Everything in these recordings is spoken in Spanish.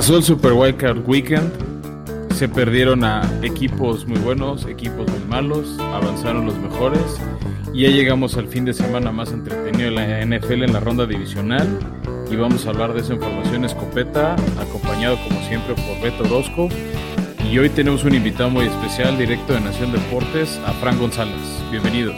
Pasó el Super Wildcard Weekend. Se perdieron a equipos muy buenos, equipos muy malos, avanzaron los mejores y ya llegamos al fin de semana más entretenido de la NFL en la ronda divisional y vamos a hablar de esa información escopeta, acompañado como siempre por Beto Orozco. Y hoy tenemos un invitado muy especial, directo de Nación Deportes, a Fran González. Bienvenidos.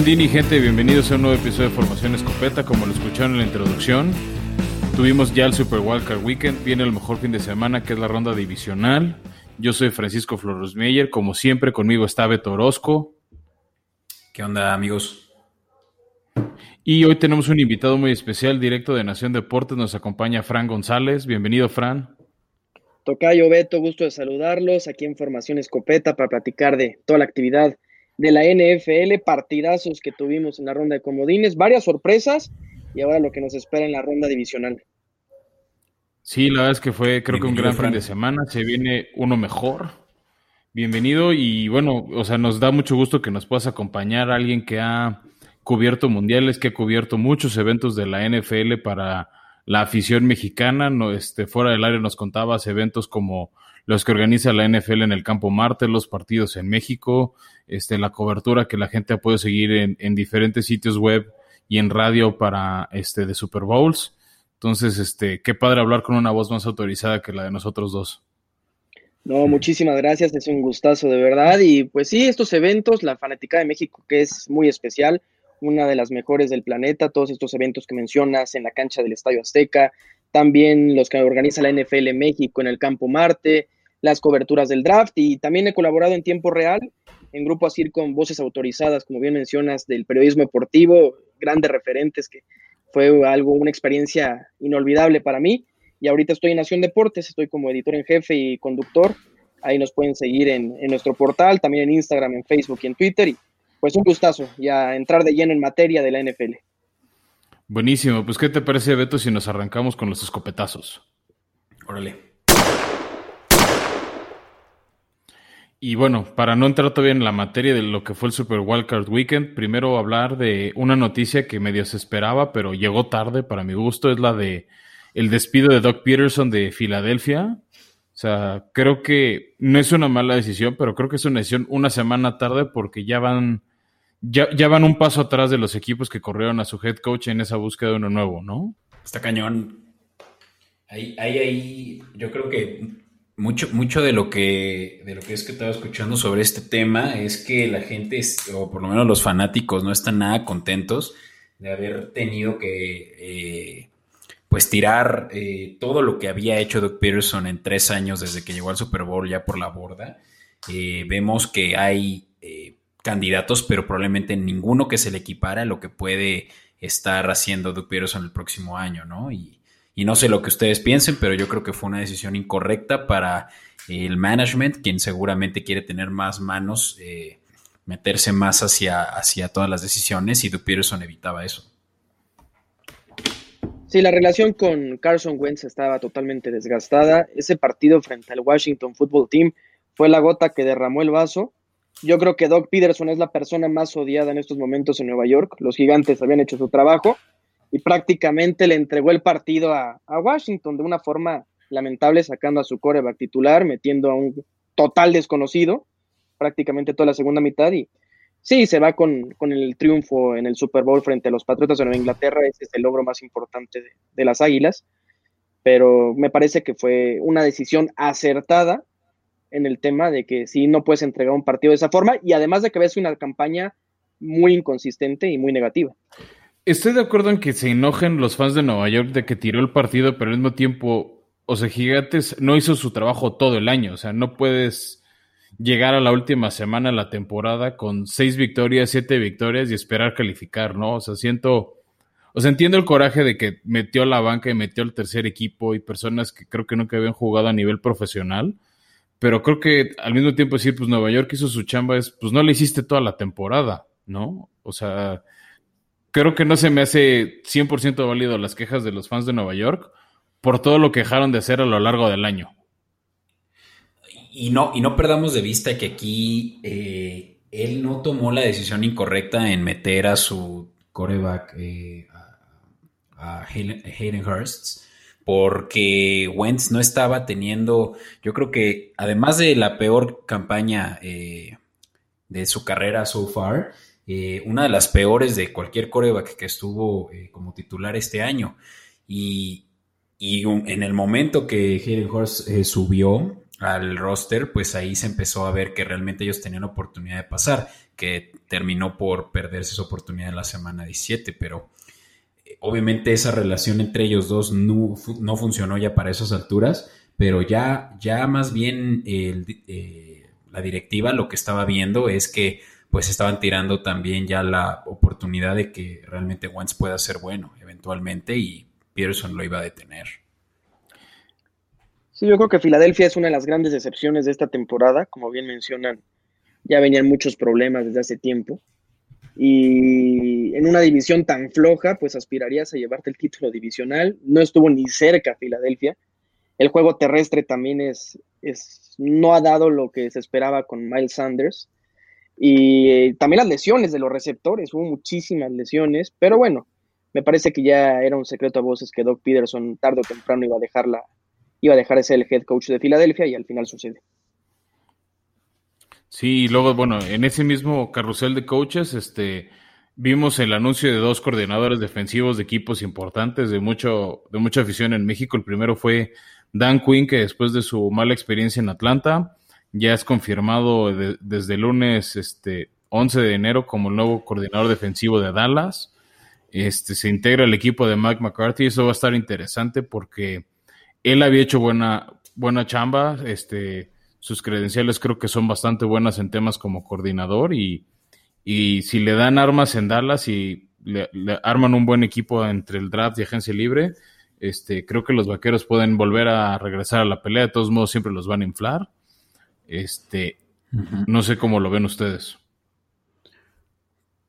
¿Qué ondini, gente? Bienvenidos a un nuevo episodio de Formación Escopeta. Como lo escucharon en la introducción, tuvimos ya el Super Wildcard Weekend. Viene el mejor fin de semana, que es la ronda divisional. Yo soy Francisco Flores Meyer. Como siempre, conmigo está Beto Orozco. ¿Qué onda, amigos? Y hoy tenemos un invitado muy especial, directo de Nación Deportes. Nos acompaña Fran González. Bienvenido, Fran. Tocayo Beto, gusto de saludarlos aquí en Formación Escopeta para platicar de toda la actividad de la NFL, partidazos que tuvimos en la ronda de comodines, varias sorpresas y ahora lo que nos espera en la ronda divisional. Sí, la verdad es que fue creo que un gran fin de semana, se viene uno mejor. Bienvenido y bueno, o sea, nos da mucho gusto que nos puedas acompañar alguien que ha cubierto mundiales, que ha cubierto muchos eventos de la NFL para la afición mexicana, no, este, fuera del área nos contabas eventos como los que organiza la NFL en el Campo Marte, los partidos en México, este, la cobertura que la gente puede seguir en, en diferentes sitios web y en radio para este de Super Bowls. Entonces, este, qué padre hablar con una voz más autorizada que la de nosotros dos. No, muchísimas gracias, es un gustazo de verdad. Y pues sí, estos eventos, la Fanática de México, que es muy especial, una de las mejores del planeta, todos estos eventos que mencionas en la cancha del Estadio Azteca, también los que organiza la NFL México en el Campo Marte, las coberturas del draft y también he colaborado en tiempo real en Grupo Asir con voces autorizadas, como bien mencionas, del periodismo deportivo, grandes referentes, que fue algo, una experiencia inolvidable para mí. Y ahorita estoy en Nación Deportes, estoy como editor en jefe y conductor. Ahí nos pueden seguir en, en nuestro portal, también en Instagram, en Facebook y en Twitter. Y pues un gustazo ya entrar de lleno en materia de la NFL. Buenísimo, pues ¿qué te parece Beto si nos arrancamos con los escopetazos? Órale. Y bueno, para no entrar todavía en la materia de lo que fue el Super Wildcard Weekend, primero hablar de una noticia que medio se esperaba, pero llegó tarde para mi gusto, es la de el despido de Doc Peterson de Filadelfia. O sea, creo que no es una mala decisión, pero creo que es una decisión una semana tarde porque ya van, ya, ya van un paso atrás de los equipos que corrieron a su head coach en esa búsqueda de uno nuevo, ¿no? Está cañón. Ahí, ahí, ahí, yo creo que mucho, mucho de lo que de lo que es que estaba escuchando sobre este tema es que la gente, o por lo menos los fanáticos, no están nada contentos de haber tenido que eh, pues tirar eh, todo lo que había hecho Doug Peterson en tres años desde que llegó al Super Bowl ya por la borda. Eh, vemos que hay candidatos, pero probablemente ninguno que se le equipara a lo que puede estar haciendo Doug Peterson el próximo año, ¿no? Y, y no sé lo que ustedes piensen, pero yo creo que fue una decisión incorrecta para el management, quien seguramente quiere tener más manos, eh, meterse más hacia, todas las decisiones y Doug Peterson evitaba eso. Sí, la relación con Carson Wentz estaba totalmente desgastada. Ese partido frente al Washington Football Team fue la gota que derramó el vaso. Yo creo que Doug Peterson es la persona más odiada en estos momentos en Nueva York. Los gigantes habían hecho su trabajo y prácticamente le entregó el partido a, Washington de una forma lamentable, sacando a su coreback titular, metiendo a un total desconocido prácticamente toda la segunda mitad y sí, se va con, el triunfo en el Super Bowl frente a los Patriotas de Nueva Inglaterra, ese es el logro más importante de, las Águilas, pero me parece que fue una decisión acertada en el tema de que sí, no puedes entregar un partido de esa forma y además de que ves una campaña muy inconsistente y muy negativa. Estoy de acuerdo en que se enojen los fans de Nueva York de que tiró el partido, pero al mismo tiempo, o sea, Gigantes no hizo su trabajo todo el año. O sea, no puedes llegar a la última semana de la temporada con seis victorias, siete victorias y esperar calificar, ¿no? O sea, siento, o sea, entiendo el coraje de que metió a la banca y metió al tercer equipo y personas que creo que nunca habían jugado a nivel profesional, pero creo que al mismo tiempo decir, pues Nueva York hizo su chamba, es, pues no le hiciste toda la temporada, ¿no? O sea, creo que no se me hace 100% válido las quejas de los fans de Nueva York por todo lo que dejaron de hacer a lo largo del año. Y no, y no perdamos de vista que aquí eh, él no tomó la decisión incorrecta en meter a su coreback eh, a, Hayden Hurst porque Wentz no estaba teniendo, yo creo que además de la peor campaña eh, de su carrera so far, eh, una de las peores de cualquier coreback que estuvo eh, como titular este año. Y, en el momento que Hayden Horst eh, subió al roster, pues ahí se empezó a ver que realmente ellos tenían oportunidad de pasar, que terminó por perderse esa oportunidad en la semana 17, pero obviamente esa relación entre ellos dos no, funcionó ya para esas alturas, pero ya, ya más bien la directiva lo que estaba viendo es que pues estaban tirando también ya la oportunidad de que realmente Wentz pueda ser bueno eventualmente y Pearson lo iba a detener. Sí, yo creo que Filadelfia es una de las grandes decepciones de esta temporada. Como bien mencionan, ya venían muchos problemas desde hace tiempo. Y en una división tan floja, pues aspirarías a llevarte el título divisional. No estuvo ni cerca Filadelfia. El juego terrestre también es, es, no ha dado lo que se esperaba con Miles Sanders. Y también las lesiones de los receptores, hubo muchísimas lesiones, pero bueno, me parece que ya era un secreto a voces que Doc Peterson tarde o temprano iba a dejarla, iba a dejar de ser el head coach de Filadelfia y al final sucede. Sí, y luego, bueno, en ese mismo carrusel de coaches, este, vimos el anuncio de dos coordinadores defensivos de equipos importantes de mucho, de mucha afición en México. El primero fue Dan Quinn, que después de su mala experiencia en Atlanta, ya es confirmado desde el lunes este, 11 de enero como el nuevo coordinador defensivo de Dallas. Este, se integra el equipo de Mike McCarthy. Eso va a estar interesante porque él había hecho buena, buena chamba. Este, sus credenciales creo que son bastante buenas en temas como coordinador y, y si le dan armas en Dallas y le, arman un buen equipo entre el draft y agencia libre, este, creo que los vaqueros pueden volver a regresar a la pelea. De todos modos, siempre los van a inflar. Este, no sé cómo lo ven ustedes.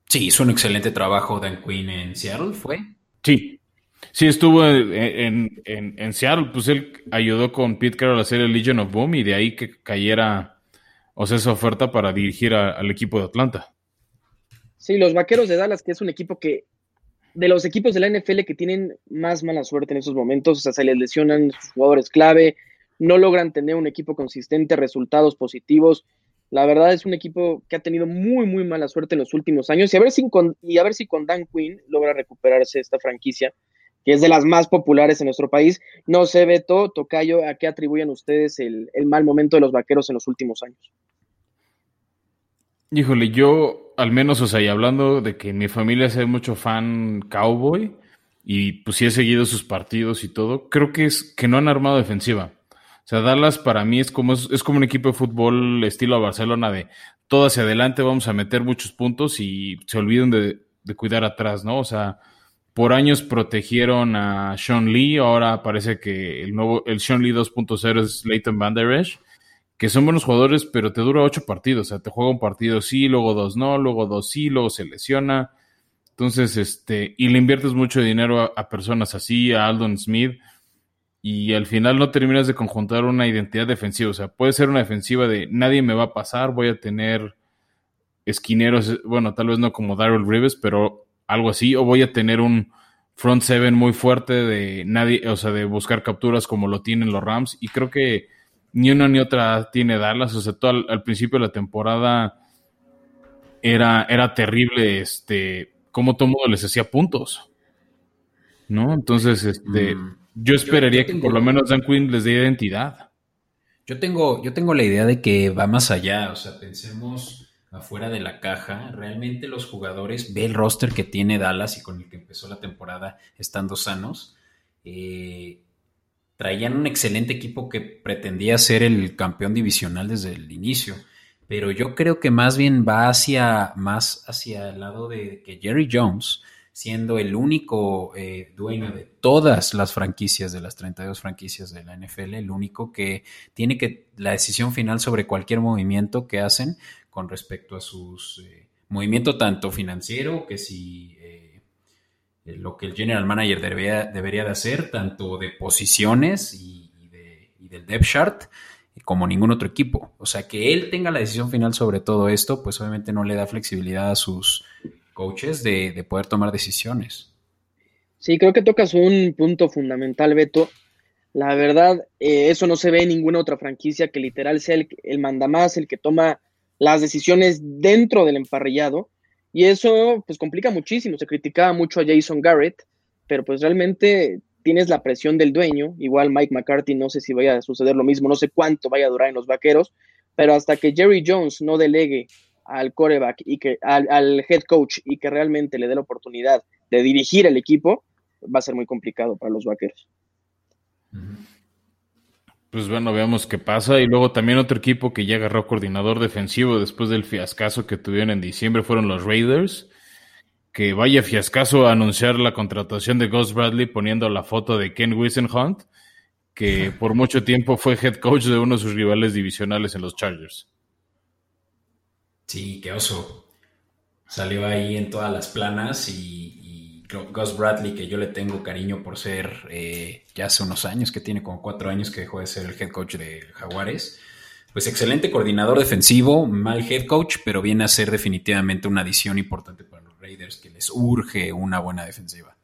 Sí, hizo un excelente trabajo Dan Quinn en Seattle, ¿fue? Sí, sí estuvo en, en, Seattle, pues él ayudó con Pete Carroll a hacer el Legion of Boom y de ahí que cayera, o sea, esa oferta para dirigir al equipo de Atlanta. Sí, los Vaqueros de Dallas, que es un equipo que, de los equipos de la NFL que tienen más mala suerte en esos momentos, o sea, se les lesionan sus jugadores clave, no logran tener un equipo consistente, resultados positivos. La verdad es un equipo que ha tenido muy, muy mala suerte en los últimos años y a ver si con, y a ver si con Dan Quinn logra recuperarse esta franquicia, que es de las más populares en nuestro país. No sé, Beto, Tocayo, ¿a qué atribuyen ustedes el, mal momento de los vaqueros en los últimos años? Híjole, yo al menos, o sea, y hablando de que mi familia es mucho fan cowboy y pues sí he seguido sus partidos y todo, creo que es que no han armado defensiva. Sea, Dallas para mí es como, es, como un equipo de fútbol estilo a Barcelona de todo hacia adelante, vamos a meter muchos puntos y se olviden de, cuidar atrás, ¿no? O sea, por años protegieron a Sean Lee, ahora parece que el nuevo, el Sean Lee 2.0 es Leighton Van Der Esch, que son buenos jugadores, pero te dura ocho partidos, o sea, te juega un partido sí, luego dos no, luego dos sí, luego se lesiona. Entonces, este, y le inviertes mucho dinero a, a personas así, a Aldon Smith, y al final no terminas de conjuntar una identidad defensiva. O sea, puede ser una defensiva de nadie me va a pasar, voy a tener esquineros, bueno, tal vez no como Daryl Rivers, pero algo así, o voy a tener un front seven muy fuerte de nadie, o sea, de buscar capturas como lo tienen los Rams, y creo que ni una ni otra tiene Dallas, o sea, todo al, principio de la temporada era, era terrible, este, cómo todo mundo les hacía puntos, ¿no? Entonces, este... Mm. Yo esperaría que por lo menos Dan Quinn les dé identidad. Yo tengo, yo tengo la idea de que va más allá, o sea, pensemos afuera de la caja. Realmente los jugadores, ve el roster que tiene Dallas y con el que empezó la temporada estando sanos. Eh, traían un excelente equipo que pretendía ser el campeón divisional desde el inicio. Pero yo creo que más bien va hacia, más hacia el lado de que Jerry Jones siendo el único eh, dueño de todas las franquicias, de las 32 franquicias de la NFL, el único que tiene que la decisión final sobre cualquier movimiento que hacen con respecto a sus eh, movimiento tanto financiero, que si eh, lo que el general manager debería, debería de hacer, tanto de posiciones y, del depth chart, como ningún otro equipo. O sea, que él tenga la decisión final sobre todo esto, pues obviamente no le da flexibilidad a sus coaches de, poder tomar decisiones. Sí, creo que tocas un punto fundamental, Beto. La verdad, eh, eso no se ve en ninguna otra franquicia que literal sea el, el mandamás, el que toma las decisiones dentro del emparrillado. Y eso pues complica muchísimo. Se criticaba mucho a Jason Garrett, pero pues realmente tienes la presión del dueño. Igual Mike McCarthy, no sé si vaya a suceder lo mismo, no sé cuánto vaya a durar en los vaqueros, pero hasta que Jerry Jones no delegue al coreback y que al, head coach y que realmente le dé la oportunidad de dirigir el equipo, va a ser muy complicado para los vaqueros. Pues bueno, veamos qué pasa. Y luego también otro equipo que ya agarró coordinador defensivo después del fiascazo que tuvieron en diciembre fueron los Raiders. Que vaya fiascazo a anunciar la contratación de Ghost Bradley poniendo la foto de Ken Wisenhunt, que por mucho tiempo fue head coach de uno de sus rivales divisionales en los Chargers. Sí, qué oso. Salió ahí en todas las planas y, Gus Bradley, que yo le tengo cariño por ser eh, ya hace unos años, que tiene como cuatro años que dejó de ser el head coach de Jaguares. Pues excelente coordinador defensivo, mal head coach, pero viene a ser definitivamente una adición importante para los Raiders, que les urge una buena defensiva.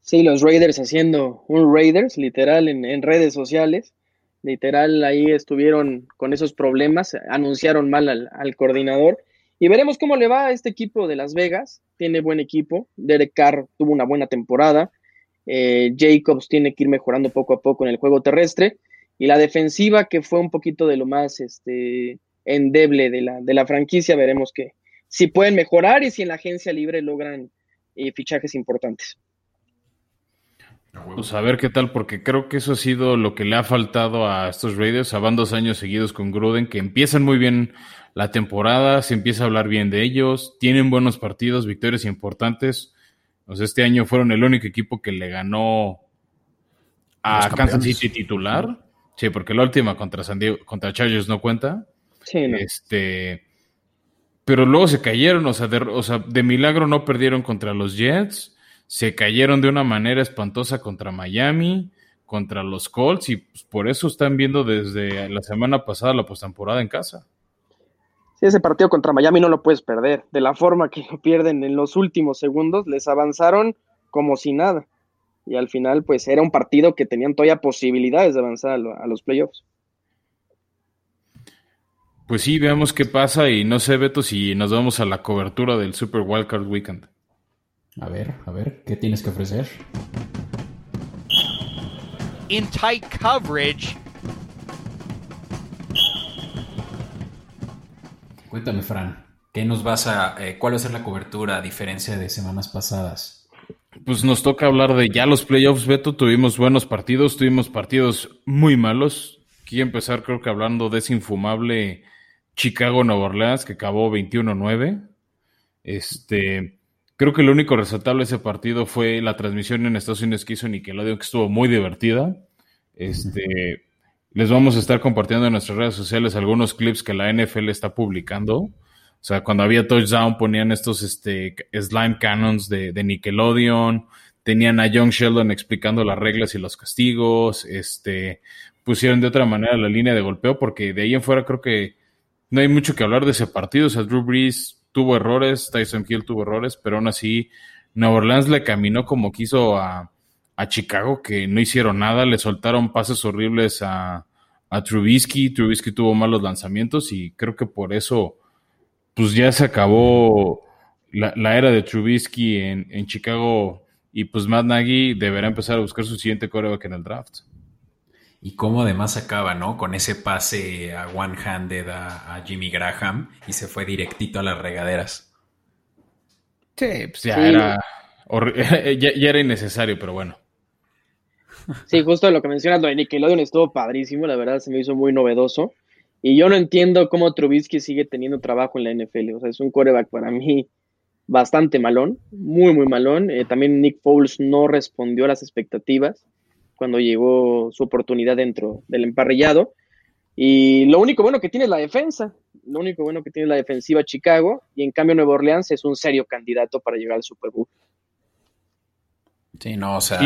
Sí, los Raiders haciendo un Raiders, literal, en redes sociales. Literal, ahí estuvieron con esos problemas, anunciaron mal al, coordinador. Y veremos cómo le va a este equipo de Las Vegas. Tiene buen equipo. Derek Carr tuvo una buena temporada. Eh, Jacobs tiene que ir mejorando poco a poco en el juego terrestre. Y la defensiva, que fue un poquito de lo más este, endeble de la, de la franquicia, veremos que si pueden mejorar y si en la agencia libre logran eh, fichajes importantes. Pues a ver qué tal, porque creo que eso ha sido lo que le ha faltado a estos Raiders. Van dos años seguidos con Gruden, que empiezan muy bien la temporada, se empieza a hablar bien de ellos, tienen buenos partidos, victorias importantes. este año fueron el único equipo que le ganó a Kansas City titular. Sí, porque la última contra San Diego, contra Chargers no cuenta. Sí, Este, pero luego se cayeron, o sea, o sea, de milagro no perdieron contra los Jets se cayeron de una manera espantosa contra Miami, contra los Colts, y pues, por eso están viendo desde la semana pasada la postemporada en casa. Sí, ese partido contra Miami no lo puedes perder. De la forma que lo pierden en los últimos segundos, les avanzaron como si nada. Y al final, pues era un partido que tenían todavía posibilidades de avanzar a los playoffs. Pues sí, veamos qué pasa y no sé, Beto, si nos vamos a la cobertura del Super Wildcard Weekend. A ver, a ver, ¿qué tienes que ofrecer? In tight coverage. Cuéntame, Fran, ¿qué nos vas a, eh, cuál va a ser la cobertura a diferencia de semanas pasadas? Pues nos toca hablar de ya los playoffs, Beto. Tuvimos buenos partidos, tuvimos partidos muy malos. Quiero empezar, creo que hablando de ese infumable Chicago-Nueva Orleans que acabó 21-9. Este, Creo que lo único resaltable de ese partido fue la transmisión en Estados Unidos que hizo Nickelodeon, que estuvo muy divertida. Este, les vamos a estar compartiendo en nuestras redes sociales algunos clips que la NFL está publicando. O sea, cuando había touchdown ponían estos este, slime cannons de, de Nickelodeon, tenían a John Sheldon explicando las reglas y los castigos, este, pusieron de otra manera la línea de golpeo, porque de ahí en fuera creo que no hay mucho que hablar de ese partido. O sea, Drew Brees tuvo errores, Tyson Hill tuvo errores, pero aún así Nueva Orleans le caminó como quiso a, Chicago, que no hicieron nada, le soltaron pases horribles a, a Trubisky, Trubisky tuvo malos lanzamientos y creo que por eso pues ya se acabó la, era de Trubisky en, en, Chicago y pues Matt Nagy deberá empezar a buscar su siguiente coreback en el draft. Y cómo además acaba, ¿no? Con ese pase a one-handed a, Jimmy Graham y se fue directito a las regaderas. Sí, pues ya, Era, ya, era innecesario, pero bueno. Sí, justo lo que mencionas, lo de Nickelodeon estuvo padrísimo, la verdad se me hizo muy novedoso. Y yo no entiendo cómo Trubisky sigue teniendo trabajo en la NFL. O sea, es un coreback para mí bastante malón, muy, muy malón. Eh, también Nick Foles no respondió a las expectativas cuando llegó su oportunidad dentro del emparrillado. Y lo único bueno que tiene es la defensa, lo único bueno que tiene es la defensiva Chicago, y en cambio Nueva Orleans es un serio candidato para llegar al Super Bowl. Sí, no, o sea,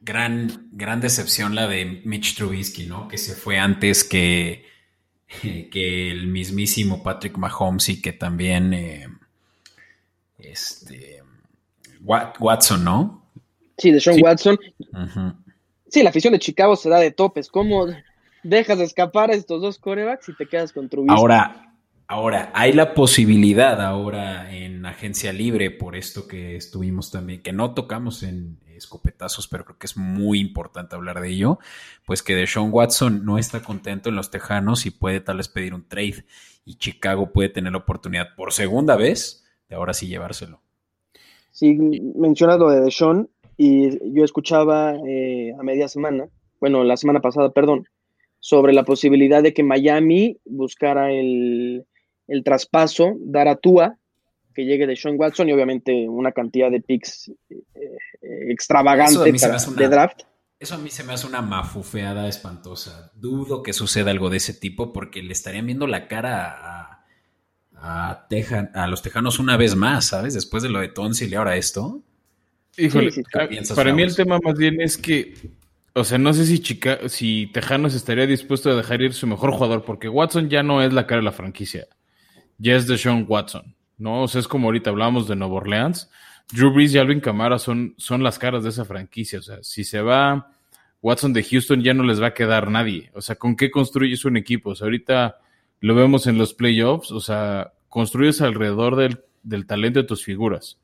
gran, gran decepción la de Mitch Trubisky, ¿no? Que se fue antes que, que el mismísimo Patrick Mahomes y que también eh, este, Watson, ¿no? Sí, de Sean Watson. Sí, la afición de Chicago se da de topes. ¿Cómo dejas de escapar a estos dos corebacks y te quedas con Trubisky? Ahora, ahora, hay la posibilidad ahora en agencia libre, por esto que estuvimos también, que no tocamos en escopetazos, pero creo que es muy importante hablar de ello, pues que de Sean Watson no está contento en los Tejanos y puede tal vez pedir un trade. Y Chicago puede tener la oportunidad por segunda vez ahora sí llevárselo. Sí, mencionas lo de Deshaun y yo escuchaba eh, a media semana, bueno, la semana pasada, perdón, sobre la posibilidad de que Miami buscara el, traspaso, dar a Tua, que llegue de Sean Watson y obviamente una cantidad de picks eh, eh, extravagante de draft. Eso a mí se me hace una mafufeada espantosa. Dudo que suceda algo de ese tipo porque le estarían viendo la cara a, a, a los tejanos una vez más, ¿sabes? Después de lo de Tonsil y ahora esto. Híjole, para mí el tema más bien es que, o sea, no sé si Chica, si Tejanos estaría dispuesto a dejar ir su mejor jugador, porque Watson ya no es la cara de la franquicia, ya es de Sean Watson, ¿no? O sea, es como ahorita hablamos de Nueva Orleans, Drew Brees y Alvin Kamara son, son las caras de esa franquicia, o sea, si se va Watson de Houston ya no les va a quedar nadie, o sea, ¿con qué construyes un equipo? O sea, ahorita lo vemos en los playoffs, o sea, construyes alrededor del, talento de tus figuras.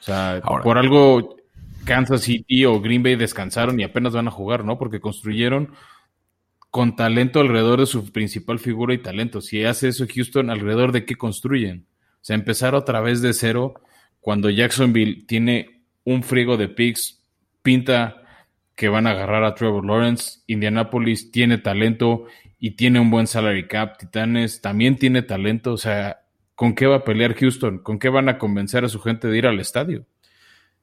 O sea, por algo Kansas City o Green Bay descansaron y apenas van a jugar, ¿no? Porque construyeron con talento alrededor de su principal figura y talento. Si hace eso Houston, ¿alrededor de qué construyen? O sea, empezar otra vez de cero cuando Jacksonville tiene un frigo de picks, pinta que van a agarrar a Trevor Lawrence, Indianapolis tiene talento y tiene un buen salary cap. Titanes también tiene talento. O sea, ¿con qué va a pelear Houston? ¿Con qué van a convencer a su gente de ir al estadio?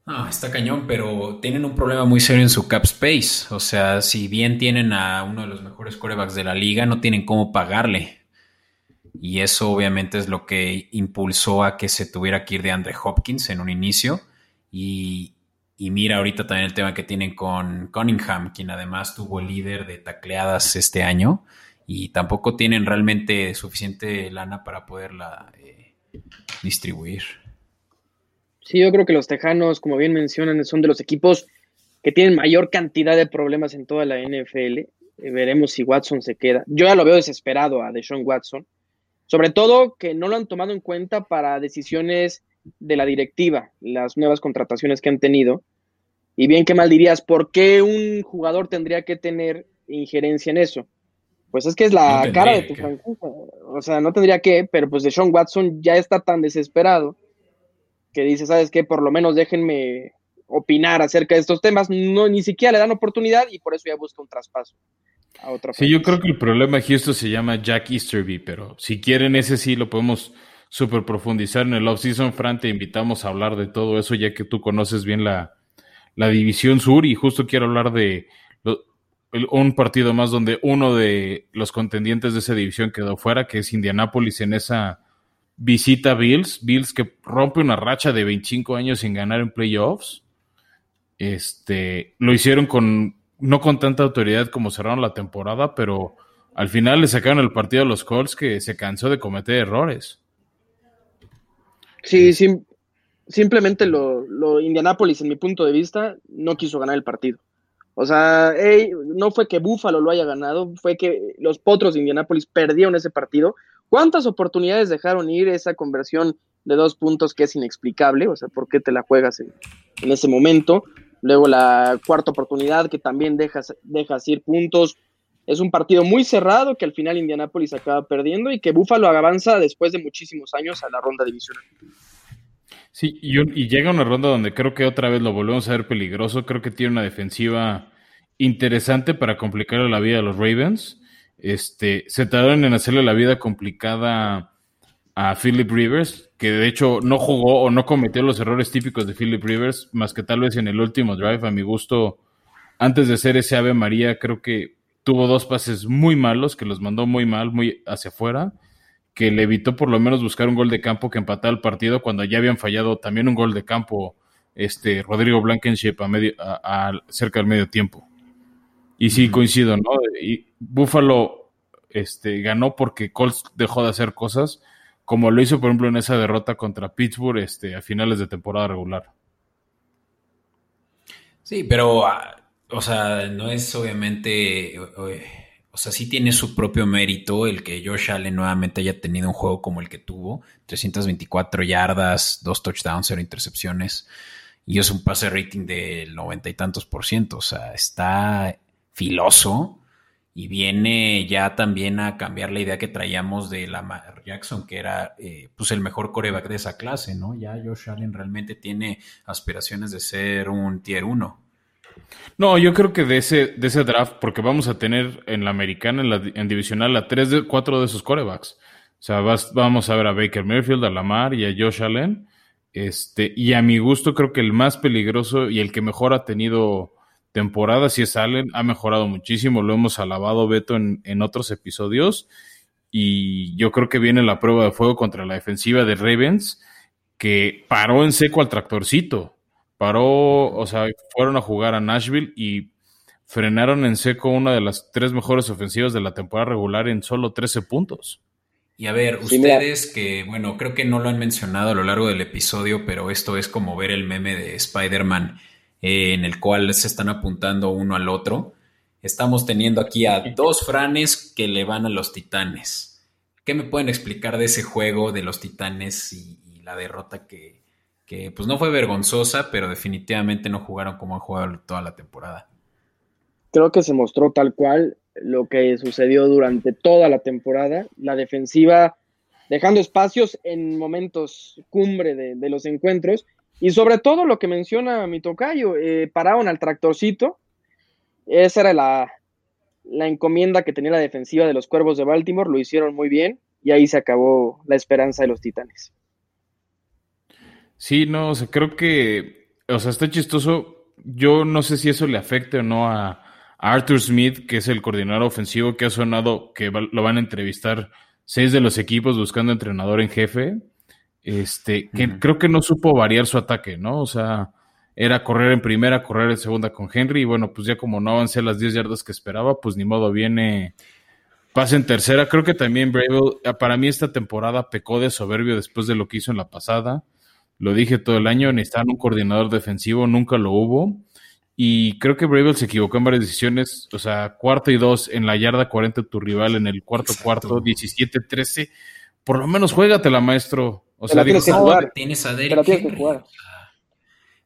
Ah, está cañón, pero tienen un problema muy serio en su cap space. O sea, si bien tienen a uno de los mejores corebacks de la liga, no tienen cómo pagarle. Y eso obviamente es lo que impulsó a que se tuviera que ir de Andre Hopkins en un inicio. Y, y mira ahorita también el tema que tienen con Cunningham, quien además tuvo líder de tacleadas este año y tampoco tienen realmente suficiente lana para poderla eh, distribuir. Sí, yo creo que los Tejanos, como bien mencionan, son de los equipos que tienen mayor cantidad de problemas en toda la NFL. Eh, veremos si Watson se queda. Yo ya lo veo desesperado a Deshaun Watson. Sobre todo que no lo han tomado en cuenta para decisiones de la directiva, las nuevas contrataciones que han tenido. Y bien que mal dirías, ¿por qué un jugador tendría que tener injerencia en eso? Pues es que es la cara de tu franquicia. O sea, no tendría que, pero pues de Sean Watson ya está tan desesperado que dice, ¿sabes qué? Por lo menos déjenme opinar acerca de estos temas. No, ni siquiera le dan oportunidad y por eso ya busca un traspaso a otra Sí, yo creo que el problema aquí esto se llama Jack Easterby, pero si quieren ese sí lo podemos super profundizar en el off-season. Fran, te invitamos a hablar de todo eso ya que tú conoces bien la, la división sur y justo quiero hablar de un partido más donde uno de los contendientes de esa división quedó fuera, que es Indianapolis en esa visita Bills. Bills que rompe una racha de 25 años sin ganar en playoffs. Este, lo hicieron con, no con tanta autoridad como cerraron la temporada, pero al final le sacaron el partido a los Colts que se cansó de cometer errores. Sí, sí simplemente lo, lo Indianapolis, en mi punto de vista, no quiso ganar el partido. O sea, no fue que Buffalo lo haya ganado, fue que los Potros de Indianápolis perdieron ese partido. ¿Cuántas oportunidades dejaron ir esa conversión de dos puntos que es inexplicable? O sea, ¿por qué te la juegas en, ese momento? Luego la cuarta oportunidad que también dejas, dejas ir puntos. Es un partido muy cerrado que al final Indianápolis acaba perdiendo y que Buffalo avanza después de muchísimos años a la ronda divisional. Sí, y, llega una ronda donde creo que otra vez lo volvemos a ver peligroso. Creo que tiene una defensiva interesante para complicarle la vida a los Ravens. Este, se tardaron en hacerle la vida complicada a Philip Rivers, que de hecho no jugó o no cometió los errores típicos de Philip Rivers, más que tal vez en el último drive, a mi gusto, antes de ser ese Ave María, creo que tuvo dos pases muy malos, que los mandó muy mal, muy hacia afuera, que le evitó por lo menos buscar un gol de campo que empatara el partido cuando ya habían fallado también un gol de campo este Rodrigo Blankenship a medio, cerca del medio tiempo. Y sí, coincido, ¿no? Y Buffalo este, ganó porque Colts dejó de hacer cosas, como lo hizo, por ejemplo, en esa derrota contra Pittsburgh este, a finales de temporada regular. Sí, pero, ah, o sea, no es obviamente, o sea, sí tiene su propio mérito el que Josh Allen nuevamente haya tenido un juego como el que tuvo, 324 yardas, dos touchdowns, cero intercepciones y es un pase rating del noventa y tantos por ciento. O sea, está filoso y viene ya también a cambiar la idea que traíamos de Lamar Jackson, que era eh, pues el mejor coreback de esa clase, ¿no? Ya Josh Allen realmente tiene aspiraciones de ser un tier 1. No, yo creo que de ese, de ese draft, porque vamos a tener en la americana, en, la, en divisional, a tres de cuatro de esos corebacks. O sea, vamos a ver a Baker Mayfield, a Lamar y a Josh Allen. Este, y a mi gusto creo que el más peligroso y el que mejor ha tenido temporada, si es Allen, ha mejorado muchísimo, lo hemos alabado Beto en, en otros episodios y yo creo que viene la prueba de fuego contra la defensiva de Ravens que paró en seco al tractorcito, paró, o sea, fueron a jugar a Nashville y frenaron en seco una de las tres mejores ofensivas de la temporada regular en solo 13 puntos. Y a ver, ustedes que, bueno, creo que no lo han mencionado a lo largo del episodio, pero esto es como ver el meme de Spider-Man eh, en el cual se están apuntando uno al otro. Estamos teniendo aquí a dos franes que le van a los titanes. ¿Qué me pueden explicar de ese juego de los titanes y, la derrota que, que, pues no fue vergonzosa, pero definitivamente no jugaron como han jugado toda la temporada? Creo que se mostró tal cual lo que sucedió durante toda la temporada. La defensiva dejando espacios en momentos cumbre de, los encuentros. Y sobre todo lo que menciona mi tocayo, eh, pararon al tractorcito. Esa era la, la encomienda que tenía la defensiva de los Cuervos de Baltimore. Lo hicieron muy bien y ahí se acabó la esperanza de los Titanes. Sí, no, o sea, creo que, o sea, está chistoso. Yo no sé si eso le afecte o no a, Arthur Smith, que es el coordinador ofensivo que ha sonado que lo van a entrevistar seis de los equipos buscando entrenador en jefe, este, que creo que no supo variar su ataque, ¿no? O sea, era correr en primera, correr en segunda con Henry, y bueno, pues ya como no avancé las 10 yardas que esperaba, pues ni modo, viene, pasa en tercera. Creo que también Bravo, ah, para mí esta temporada pecó de soberbio después de lo que hizo en la pasada. Lo dije todo el año, necesitaban un coordinador defensivo, nunca lo hubo. Y creo que Bravel se equivocó en varias decisiones. O sea, cuarto y dos en la yarda 40 tu rival, en el cuarto cuarto, 17-13. Por lo menos juégatela, maestro. O sea, tienes, que jugar. tienes a Derek tienes que jugar.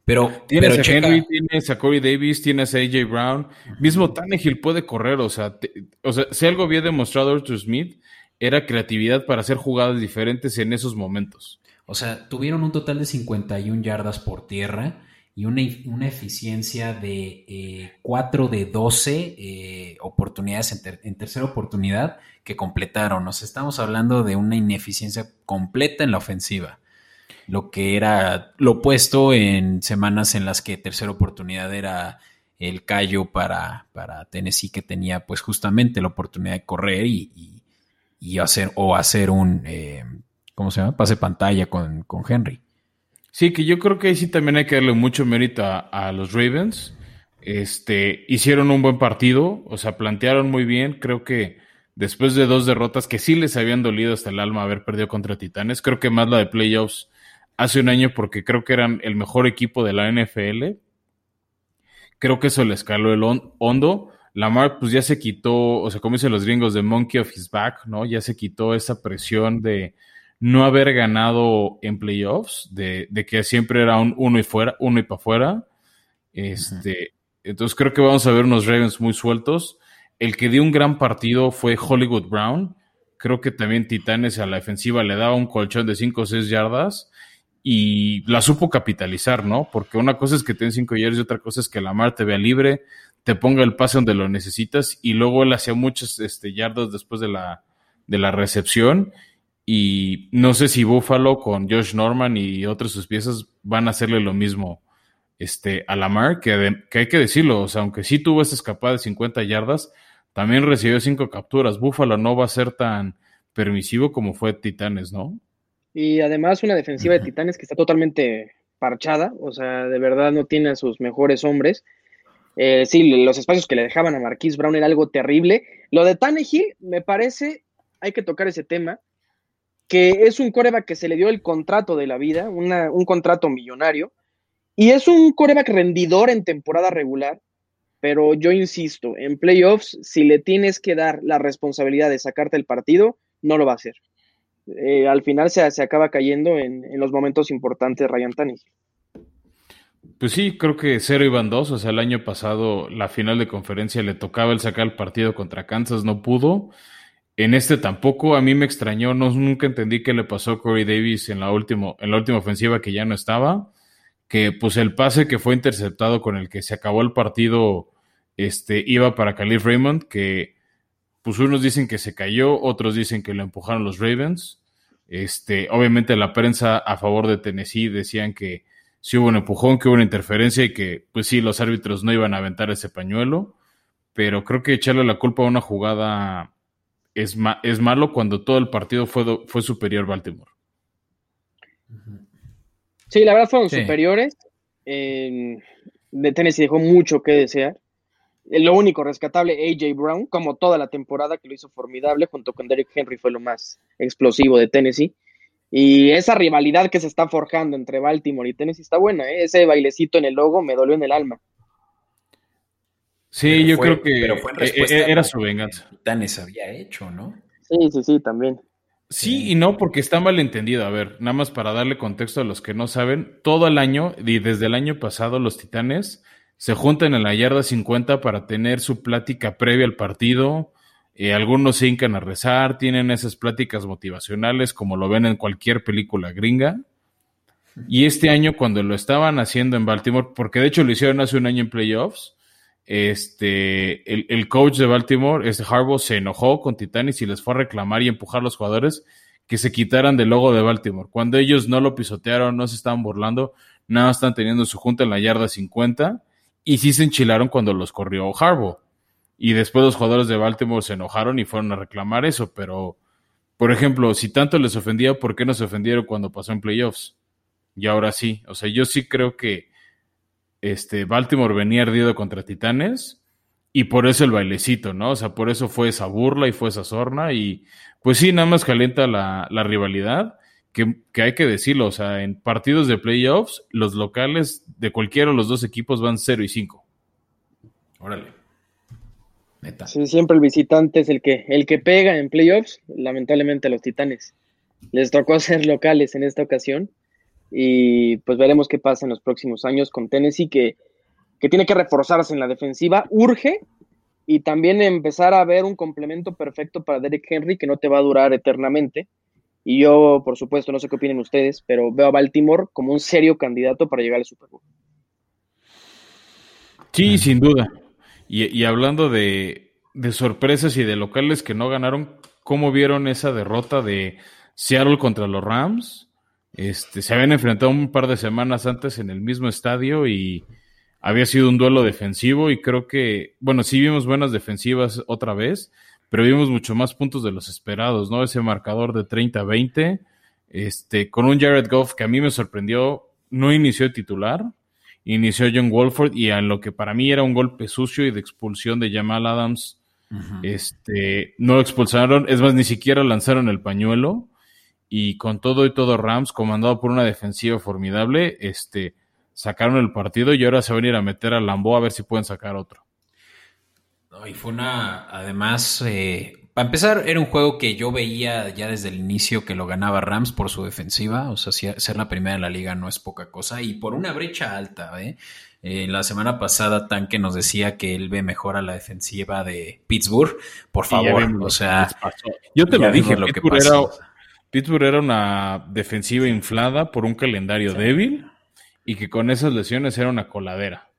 Pero tienes a Henry, tienes a Corey Davis, tienes a AJ Brown. Mismo Tannehill puede correr. O sea, o sea, si algo había demostrado Arthur Smith, era creatividad para hacer jugadas diferentes en esos momentos. O sea, tuvieron un total de 51 yardas por tierra y una, eficiencia de 4 eh, de 12 eh, oportunidades en, tercera oportunidad que completaron. Nos estamos hablando de una ineficiencia completa en la ofensiva. Lo que era lo opuesto en semanas en las que tercera oportunidad era el callo para, para Tennessee que tenía pues justamente la oportunidad de correr y, hacer o hacer un, eh, ¿cómo se llama? Pase pantalla con, con Henry. Sí, que yo creo que ahí sí también hay que darle mucho mérito a, los Ravens. Este, hicieron un buen partido, o sea, plantearon muy bien. Creo que después de dos derrotas que sí les habían dolido hasta el alma haber perdido contra Titanes, creo que más la de playoffs hace un año porque creo que eran el mejor equipo de la NFL. Creo que eso le escaló el hondo. Lamar pues ya se quitó, o sea, como dicen los gringos, de monkey of his back, ¿no? Ya se quitó esa presión de no haber ganado en playoffs, de, que siempre era un uno y fuera, uno y para afuera. Este, Entonces creo que vamos a ver unos Ravens muy sueltos. El que dio un gran partido fue Hollywood Brown. Creo que también Titanes a la defensiva le daba un colchón de 5 o 6 yardas y la supo capitalizar, ¿no? Porque una cosa es que tenga 5 yardas y otra cosa es que la mar te vea libre, te ponga el pase donde lo necesitas y luego él hacía muchas este, yardas después de la, de la recepción Y no sé si Buffalo con Josh Norman y otras sus piezas van a hacerle lo mismo este, a Lamar, que, que hay que decirlo, o sea, aunque sí tuvo esa escapada de 50 yardas, también recibió cinco capturas. Buffalo no va a ser tan permisivo como fue Titanes, ¿no? Y además una defensiva de Titanes que está totalmente parchada, o sea, de verdad no tiene a sus mejores hombres. Eh, sí, los espacios que le dejaban a Marquise Brown era algo terrible. Lo de Tannehill, me parece, hay que tocar ese tema, que es un coreback que se le dio el contrato de la vida, un contrato millonario, y es un coreback rendidor en temporada regular, pero yo insisto, en playoffs, si le tienes que dar la responsabilidad de sacarte el partido, no lo va a hacer. Eh, al final se, acaba cayendo en, los momentos importantes Ryan Tannehill. Pues sí, creo que cero iban dos. O sea, el año pasado la final de conferencia le tocaba el sacar el partido contra Kansas, no pudo. En este tampoco, a mí me extrañó, no, nunca entendí qué le pasó a Corey Davis en la, última, en la última ofensiva que ya no estaba. Que pues el pase que fue interceptado con el que se acabó el partido este, iba para Khalif Raymond, que pues unos dicen que se cayó, otros dicen que lo empujaron los Ravens. Este, obviamente la prensa a favor de Tennessee decían que si hubo un empujón, que hubo una interferencia y que pues sí, los árbitros no iban a aventar ese pañuelo, pero creo que echarle la culpa a una jugada es, es malo cuando todo el partido fue, fue superior Baltimore. Sí, la verdad fueron superiores. de Tennessee dejó mucho que desear. Lo único rescatable, AJ Brown, como toda la temporada que lo hizo formidable, junto con Derrick Henry, fue lo más explosivo de Tennessee. Y esa rivalidad que se está forjando entre Baltimore y Tennessee está buena, ¿eh? ese bailecito en el logo me dolió en el alma. Sí, yo creo que e, e, era su venganza. Tennessee había hecho, ¿no? Sí, sí, sí, también. Sí y no, porque está mal entendido. A ver, nada más para darle contexto a los que no saben, todo el año, y desde el año pasado, los Titanes se juntan en la yarda 50 para tener su plática previa al partido. Eh, algunos se hincan a rezar, tienen esas pláticas motivacionales como lo ven en cualquier película gringa. Y este año, cuando lo estaban haciendo en Baltimore, porque de hecho lo hicieron hace un año en playoffs, este, el, coach de Baltimore, este Harbaugh, se enojó con Titanis y les fue a reclamar y empujar a los jugadores que se quitaran del logo de Baltimore. Cuando ellos no lo pisotearon, no se estaban burlando, nada están teniendo su junta en la yarda 50 y sí se enchilaron cuando los corrió Harbaugh. Y después los jugadores de Baltimore se enojaron y fueron a reclamar eso. Pero, por ejemplo, si tanto les ofendía, ¿por qué no se ofendieron cuando pasó en playoffs? Y ahora sí. O sea, yo sí creo que este, Baltimore venía ardido contra Titanes. Y por eso el bailecito, ¿no? O sea, por eso fue esa burla y fue esa sorna. Y pues sí, nada más calienta la, la rivalidad que, hay que decirlo, o sea, en partidos de playoffs, los locales de cualquiera de los dos equipos van 0 y 5. Órale. Neta. Sí, siempre el visitante es el que, el que pega en playoffs, lamentablemente a los Titanes. Les tocó ser locales en esta ocasión y pues veremos qué pasa en los próximos años con Tennessee que, que tiene que reforzarse en la defensiva, urge y también empezar a ver un complemento perfecto para Derek Henry que no te va a durar eternamente y yo, por supuesto, no sé qué opinen ustedes, pero veo a Baltimore como un serio candidato para llegar al Super Bowl. Sí, sin duda. Y, hablando de, sorpresas y de locales que no ganaron, ¿cómo vieron esa derrota de Seattle contra los Rams? Este, se habían enfrentado un par de semanas antes en el mismo estadio y había sido un duelo defensivo y creo que, bueno, sí vimos buenas defensivas otra vez, pero vimos mucho más puntos de los esperados, ¿no? Ese marcador de 30-20, este, con un Jared Goff que a mí me sorprendió, no inició de titular, inició John Wolford y en lo que para mí era un golpe sucio y de expulsión de Jamal Adams, este, no lo expulsaron, es más, ni siquiera lanzaron el pañuelo y con todo y todo Rams, comandado por una defensiva formidable, este, sacaron el partido y ahora se van a ir a meter a Lambo a ver si pueden sacar otro y fue una, además, eh, para empezar, era un juego que yo veía ya desde el inicio que lo ganaba Rams por su defensiva, o sea, ser la primera en la liga no es poca cosa, y por una brecha alta, ¿eh? eh la semana pasada Tanque nos decía que él ve mejor a la defensiva de Pittsburgh. Por favor, o sea, yo te lo dije, lo que era, Pittsburgh era una defensiva inflada por un calendario débil y que con esas lesiones era una coladera.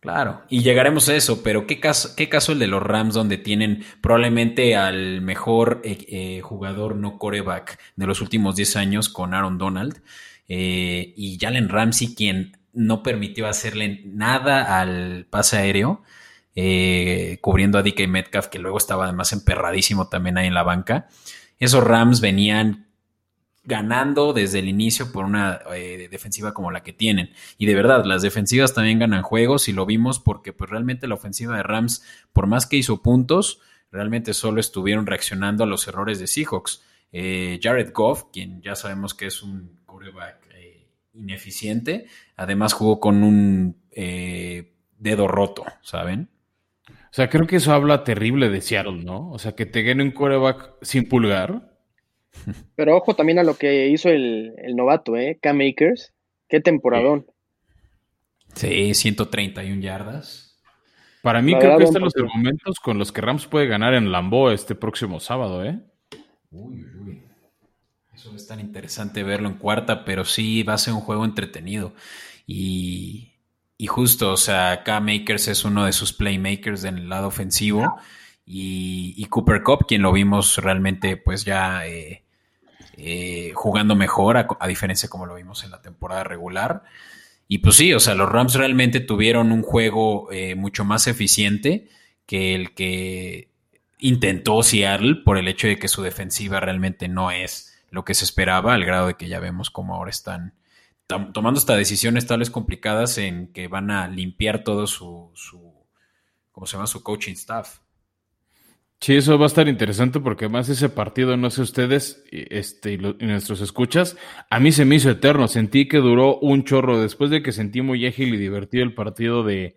Claro, y llegaremos a eso, pero ¿qué caso, qué caso el de los Rams donde tienen probablemente al mejor eh, eh, jugador no coreback de los últimos 10 años con Aaron Donald eh, y Jalen Ramsey quien no permitió hacerle nada al pase aéreo, cubriendo a DK Metcalf que luego estaba además emperradísimo también ahí en la banca. Esos Rams venían ganando desde el inicio por una eh, defensiva como la que tienen. Y de verdad, las defensivas también ganan juegos y lo vimos porque pues realmente la ofensiva de Rams, por más que hizo puntos, realmente solo estuvieron reaccionando a los errores de Seahawks. Eh, Jared Goff, quien ya sabemos que es un quarterback eh, ineficiente, además jugó con un dedo roto, ¿saben? O sea, creo que eso habla terrible de Seattle, ¿no? O sea, que te gane un quarterback sin pulgar pero ojo también a lo que hizo el, novato, ¿eh? K-Makers. Qué temporadón. Sí, 131 yardas. Para mí creo que están los argumentos con los que Rams puede ganar en Lambeau este próximo sábado, ¿eh? Uy, uy. Eso es tan interesante verlo en cuarta, pero sí va a ser un juego entretenido. Y, y justo, o sea, K-Makers es uno de sus playmakers en el lado ofensivo. Y, Cooper Cup, quien lo vimos realmente, pues ya eh, eh, jugando mejor, a, diferencia como lo vimos en la temporada regular. Y pues sí, o sea, los Rams realmente tuvieron un juego eh, mucho más eficiente que el que intentó Seattle por el hecho de que su defensiva realmente no es lo que se esperaba, al grado de que ya vemos cómo ahora están tomando estas decisiones tales complicadas en que van a limpiar todo su, su ¿cómo se llama? Su coaching staff. Sí, eso va a estar interesante porque además ese partido, no sé ustedes este, y, nuestros escuchas, a mí se me hizo eterno. Sentí que duró un chorro. Después de que sentí muy ágil y divertido el partido de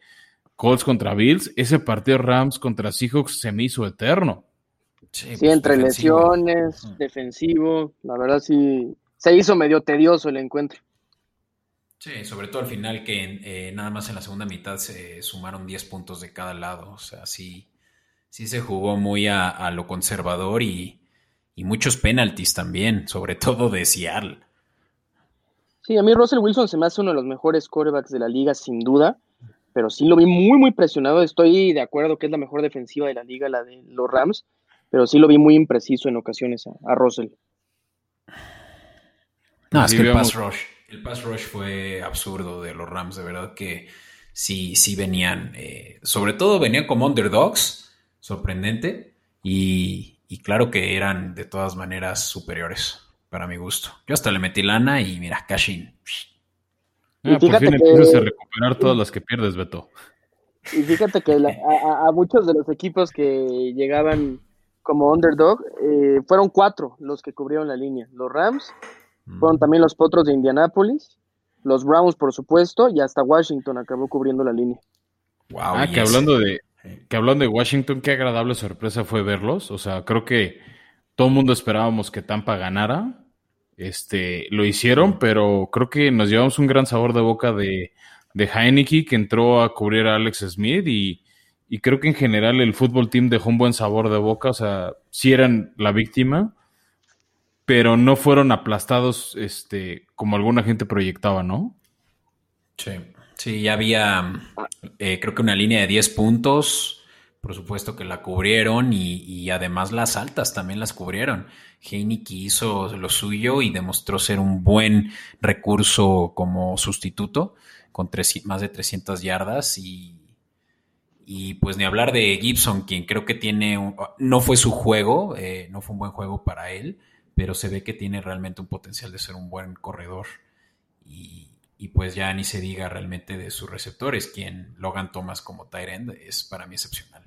Colts contra Bills, ese partido Rams contra Seahawks se me hizo eterno. Sí, pues, entre lesiones, defensivo, la verdad sí, se hizo medio tedioso el encuentro. Sí, sobre todo al final que eh, nada más en la segunda mitad se sumaron 10 puntos de cada lado. O sea, sí sí se jugó muy a, lo conservador y, muchos penaltis también, sobre todo de Seattle. Sí, a mí Russell Wilson se me hace uno de los mejores quarterbacks de la liga, sin duda, pero sí lo vi muy, muy presionado. Estoy de acuerdo que es la mejor defensiva de la liga, la de los Rams, pero sí lo vi muy impreciso en ocasiones a, Russell. No, es que el pass rush, el pass rush fue absurdo de los Rams, de verdad que sí, sí venían, eh, sobre todo venían como underdogs, sorprendente y, claro que eran de todas maneras superiores para mi gusto. Yo hasta le metí lana y mira, cashin. Ah, por fin empiezas a recuperar todas las que pierdes, Beto. Y fíjate que a, muchos de los equipos que llegaban como underdog, eh, fueron cuatro los que cubrieron la línea. Los Rams, fueron también los Potros de Indianápolis, los Browns, por supuesto, y hasta Washington acabó cubriendo la línea. Wow, ah, que hablando de, que hablando de Washington, qué agradable sorpresa fue verlos. O sea, creo que todo el mundo esperábamos que Tampa ganara. Este, lo hicieron, pero creo que nos llevamos un gran sabor de boca de, de Heineke, que entró a cubrir a Alex Smith y, y creo que en general el fútbol team dejó un buen sabor de boca. O sea, sí eran la víctima, pero no fueron aplastados este, como alguna gente proyectaba, ¿no? Sí. Sí, ya había, eh, creo que una línea de 10 puntos, por supuesto que la cubrieron y, además las altas también las cubrieron. Heineke hizo lo suyo y demostró ser un buen recurso como sustituto con más de 300 yardas y, y pues ni hablar de Gibson, quien creo que tiene, no fue su juego, eh, no fue un buen juego para él, pero se ve que tiene realmente un potencial de ser un buen corredor. Y, y pues ya ni se diga realmente de sus receptores, quien Logan Thomas como Tyrend es para mí excepcional.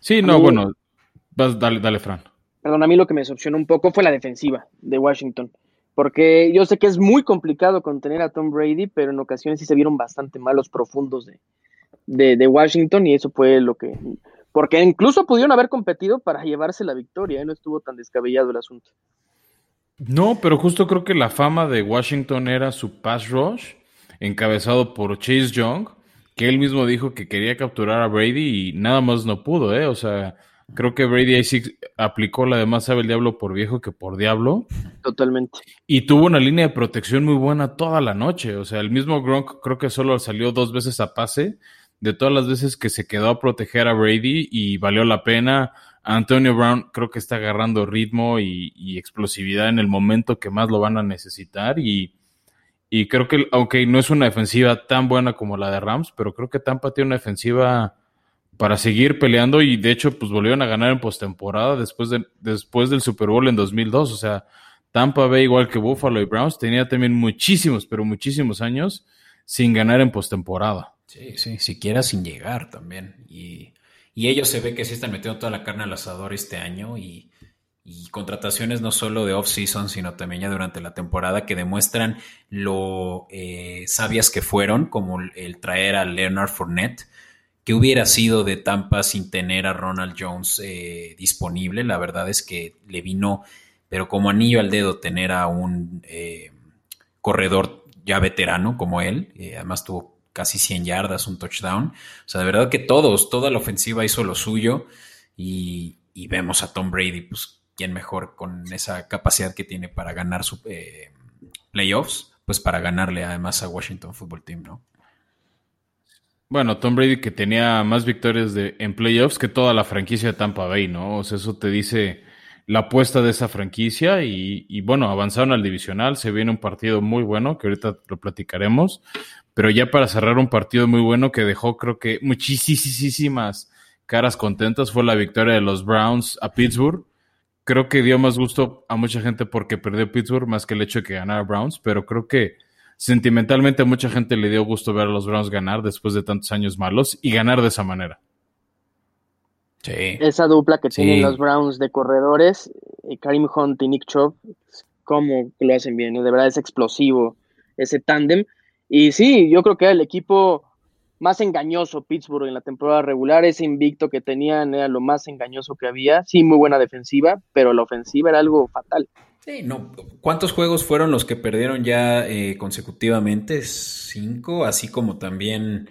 Sí, no, bueno, dale, dale, Fran. Perdón, a mí lo que me decepcionó un poco fue la defensiva de Washington, porque yo sé que es muy complicado contener a Tom Brady, pero en ocasiones sí se vieron bastante malos profundos de, de, Washington y eso fue lo que... Porque incluso pudieron haber competido para llevarse la victoria, ¿eh? no estuvo tan descabellado el asunto. No, pero justo creo que la fama de Washington era su pass rush, encabezado por Chase Young, que él mismo dijo que quería capturar a Brady y nada más no pudo, ¿eh? O sea, creo que Brady ahí sí aplicó la de más sabe el diablo por viejo que por diablo. Totalmente. Y tuvo una línea de protección muy buena toda la noche. O sea, el mismo Gronk creo que solo salió dos veces a pase. De todas las veces que se quedó a proteger a Brady y valió la pena. Antonio Brown creo que está agarrando ritmo y, explosividad en el momento que más lo van a necesitar y, creo que, aunque no es una defensiva tan buena como la de Rams, pero creo que Tampa tiene una defensiva para seguir peleando y de hecho pues volvieron a ganar en postemporada después, de, después del Super Bowl en 2002, o sea, Tampa Bay igual que Buffalo y Browns tenía también muchísimos, pero muchísimos años sin ganar en postemporada. Sí, sí, siquiera sin llegar también. Y, ellos se ve que sí están metiendo toda la carne al asador este año y, contrataciones no solo de off-season, sino también ya durante la temporada que demuestran lo eh, sabias que fueron, como el traer a Leonard Fournette, que hubiera sido de Tampa sin tener a Ronald Jones eh, disponible. La verdad es que le vino, pero como anillo al dedo, tener a un eh, corredor ya veterano como él. además tuvo casi 100 yardas, un touchdown. O sea, de verdad que todos, toda la ofensiva hizo lo suyo y, vemos a Tom Brady, pues, quién mejor con esa capacidad que tiene para ganar su eh, playoffs, pues para ganarle además a Washington Football Team, ¿no? Bueno, Tom Brady que tenía más victorias de, en playoffs que toda la franquicia de Tampa Bay, ¿no? O sea, eso te dice la apuesta de esa franquicia y, y, bueno, avanzaron al divisional, se viene un partido muy bueno que ahorita lo platicaremos, pero ya para cerrar un partido muy bueno que dejó creo que muchísimas caras contentas fue la victoria de los Browns a Pittsburgh. Creo que dio más gusto a mucha gente porque perdió Pittsburgh más que el hecho de que ganara Browns, pero creo que sentimentalmente a mucha gente le dio gusto ver a los Browns ganar después de tantos años malos y ganar de esa manera. Sí. Esa dupla que tienen los Browns de corredores, eh, Karim Hunt y Nick Chubb, cómo lo hacen bien, de verdad es explosivo ese tándem. Y sí, yo creo que era el equipo más engañoso Pittsburgh en la temporada regular. Ese invicto que tenían era lo más engañoso que había. Sí, muy buena defensiva, pero la ofensiva era algo fatal. Sí, no. ¿Cuántos juegos fueron los que perdieron ya eh, consecutivamente? Cinco, así como también.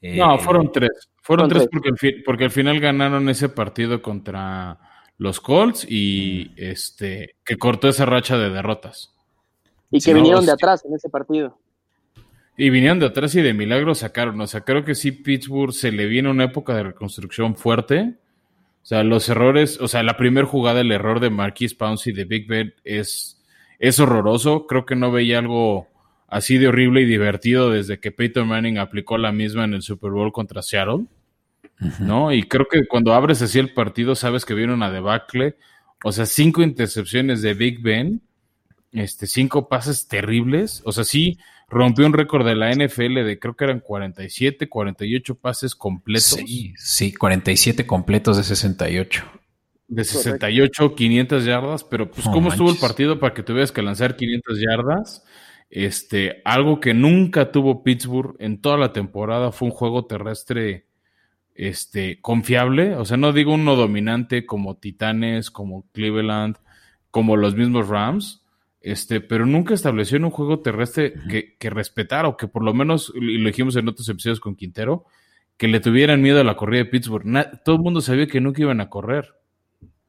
Eh, no, fueron tres. Fueron tres, Porque, porque al final ganaron ese partido contra los Colts y este que cortó esa racha de derrotas. Y que vinieron de atrás en ese partido. Y vinieron de atrás y de milagro sacaron. O sea, creo que sí, Pittsburgh se le viene una época de reconstrucción fuerte. O sea, los errores, o sea, la primera jugada, el error de Marquis Pouncey de Big Ben es, es horroroso. Creo que no veía algo así de horrible y divertido desde que Peyton Manning aplicó la misma en el Super Bowl contra Seattle. ¿No? Y creo que cuando abres así el partido, sabes que viene una debacle. O sea, cinco intercepciones de Big Ben, este, cinco pases terribles. O sea, sí, rompió un récord de la NFL de creo que eran 47, 48 pases completos. Sí, sí, 47 completos de 68. De 68, 500 yardas, pero pues cómo estuvo el partido para que tuvieras que lanzar 500 yardas. Este, algo que nunca tuvo Pittsburgh en toda la temporada fue un juego terrestre este, confiable, o sea, no digo uno dominante como Titanes, como Cleveland, como los mismos Rams, este, pero nunca estableció en un juego terrestre que, que respetara o que por lo menos, y lo dijimos en otros episodios con Quintero, que le tuvieran miedo a la corrida de Pittsburgh. todo el mundo sabía que nunca iban a correr.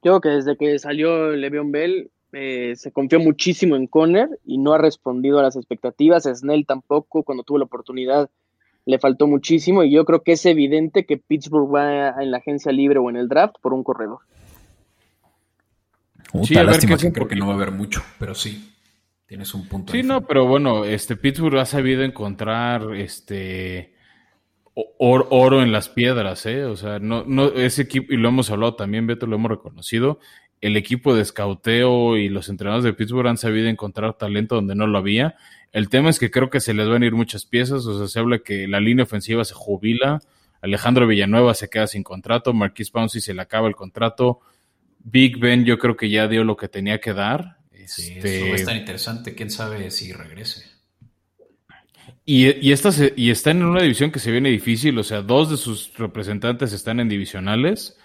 Yo creo que desde que salió Le'Veon Bell eh, se confió muchísimo en Conner y no ha respondido a las expectativas. Snell tampoco, cuando tuvo la oportunidad, le faltó muchísimo y yo creo que es evidente que Pittsburgh va en la agencia libre o en el draft por un corredor sí, a lástima que creo que no va a haber mucho, pero sí, tienes un punto. Sí, no, pero bueno, este Pittsburgh ha sabido encontrar este oro, en las piedras, ¿eh? O sea, no, no, ese equipo, y lo hemos hablado también, Beto, lo hemos reconocido, el equipo de escauteo y los entrenadores de Pittsburgh han sabido encontrar talento donde no lo había. El tema es que creo que se les van a ir muchas piezas, o sea, se habla que la línea ofensiva se jubila, Alejandro Villanueva se queda sin contrato, Marquis Pouncey se le acaba el contrato, Big Ben yo creo que ya dio lo que tenía que dar. Sí, este, eso va a estar interesante. ¿Quién sabe si regrese? Y, y, esta y están en una división que se viene difícil, o sea, dos de sus representantes están en divisionales,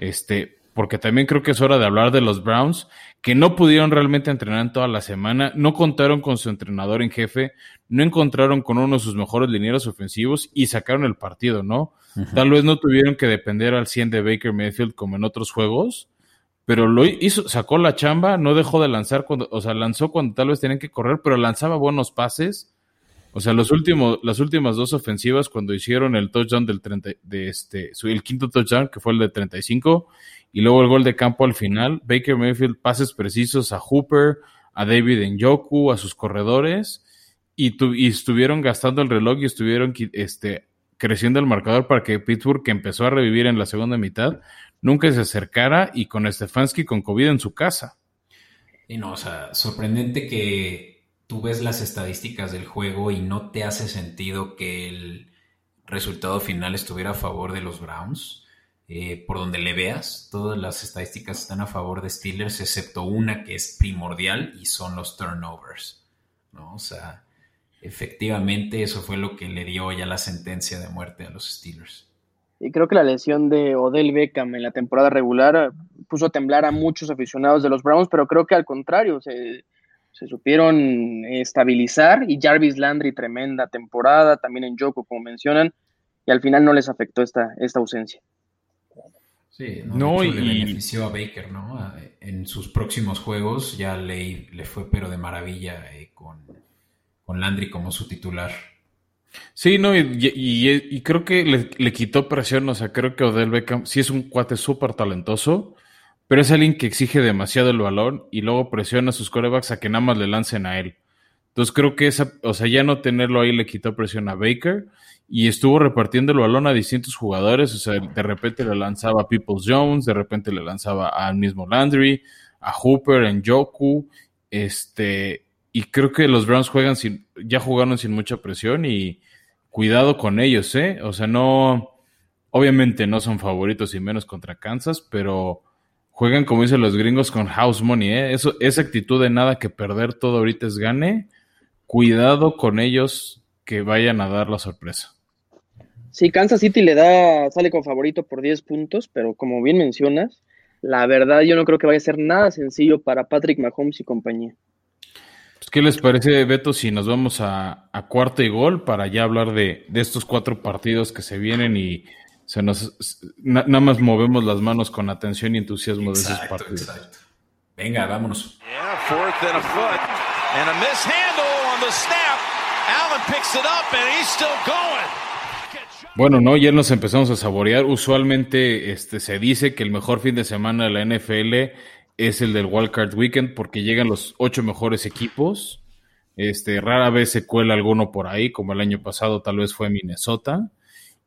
este, porque también creo que es hora de hablar de los Browns, que no pudieron realmente entrenar en toda la semana, no contaron con su entrenador en jefe, no encontraron con uno de sus mejores linieros ofensivos y sacaron el partido, ¿no? Tal vez no tuvieron que depender al 100 de Baker Mayfield como en otros juegos, pero lo hizo, sacó la chamba, no dejó de lanzar cuando, o sea, lanzó cuando tal vez tenían que correr, pero lanzaba buenos pases. O sea, los últimos, las últimas dos ofensivas, cuando hicieron el touchdown del 30, de este, el quinto touchdown, que fue el de 35, y luego el gol de campo al final, Baker Mayfield, pases precisos a Hooper, a David Njoku, a sus corredores, y, y estuvieron gastando el reloj y estuvieron este, creciendo el marcador para que Pittsburgh, que empezó a revivir en la segunda mitad, nunca se acercara y con Stefanski con COVID en su casa. Y no, o sea, sorprendente que tú ves las estadísticas del juego y no te hace sentido que el resultado final estuviera a favor de los Browns. Eh, por donde le veas, todas las estadísticas están a favor de Steelers, excepto una que es primordial y son los turnovers. ¿no? O sea, efectivamente eso fue lo que le dio ya la sentencia de muerte a los Steelers. Y creo que la lesión de Odell Beckham en la temporada regular puso a temblar a muchos aficionados de los Browns, pero creo que al contrario, se, supieron estabilizar y Jarvis Landry tremenda temporada, también en Joko, como mencionan, y al final no les afectó esta, esta ausencia. Sí, no, y... le benefició a Baker, ¿no? En sus próximos juegos ya le, le fue pero de maravilla eh, con, con Landry como su titular. Sí, no, y, creo que le, quitó presión, o sea, creo que Odell Beckham sí es un cuate súper talentoso, pero es alguien que exige demasiado el balón y luego presiona a sus corebacks a que nada más le lancen a él. Entonces creo que esa, o sea, ya no tenerlo ahí le quitó presión a Baker y estuvo repartiendo el balón a distintos jugadores, o sea, de repente le lanzaba a Peoples Jones, de repente le lanzaba al mismo Landry, a Hooper, en Joku, este, y creo que los Browns juegan sin, ya jugaron sin mucha presión y cuidado con ellos, ¿eh? O sea, no, obviamente no son favoritos y menos contra Kansas, pero juegan como dicen los gringos con house money, ¿eh? Eso, esa actitud de nada que perder todo ahorita es gane, cuidado con ellos que vayan a dar la sorpresa. Sí, Kansas City le da, sale con favorito por 10 puntos, pero como bien mencionas, la verdad yo no creo que vaya a ser nada sencillo para Patrick Mahomes y compañía. Pues, ¿Qué les parece, Beto, si nos vamos a, a cuarto y gol para ya hablar de, de, estos cuatro partidos que se vienen y se nos nada más movemos las manos con atención y entusiasmo de esos partidos? Exacto. Venga, vámonos. Bueno, no, ya nos empezamos a saborear. Usualmente este, se dice que el mejor fin de semana de la NFL es el del Wildcard Weekend porque llegan los ocho mejores equipos. Este, rara vez se cuela alguno por ahí, como el año pasado tal vez fue Minnesota.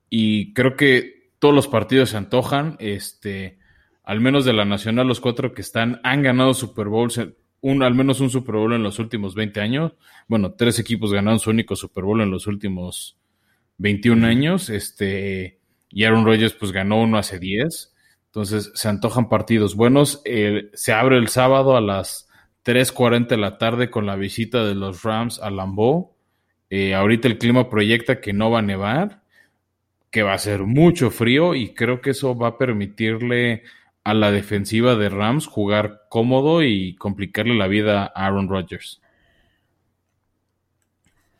Y creo que todos los partidos se antojan. Este, al menos de la Nacional, los cuatro que están han ganado Super Bowls, un, al menos un Super Bowl en los últimos 20 años. Bueno, tres equipos ganaron su único Super Bowl en los últimos 21 años. Este, y Aaron Rodgers pues ganó uno hace 10. Entonces se antojan partidos buenos. se abre el sábado a las 3.40 de la tarde con la visita de los Rams a Lambeau. Eh, ahorita el clima proyecta que no va a nevar, que va a ser mucho frío y creo que eso va a permitirle a la defensiva de Rams jugar cómodo y complicarle la vida a Aaron Rodgers.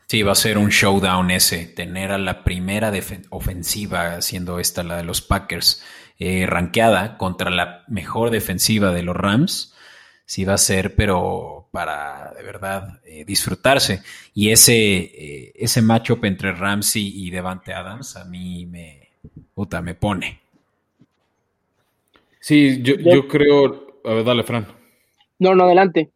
Sí, va a ser un showdown ese, tener a la primera ofensiva, siendo esta la de los Packers, eh, ranqueada contra la mejor defensiva de los Rams, sí va a ser, pero para de verdad eh, disfrutarse. Y ese, eh, ese matchup entre Ramsey y Devante Adams a mí me, puta, me pone. Sí, yo, yo creo. A ver, dale, Fran. No, no, adelante.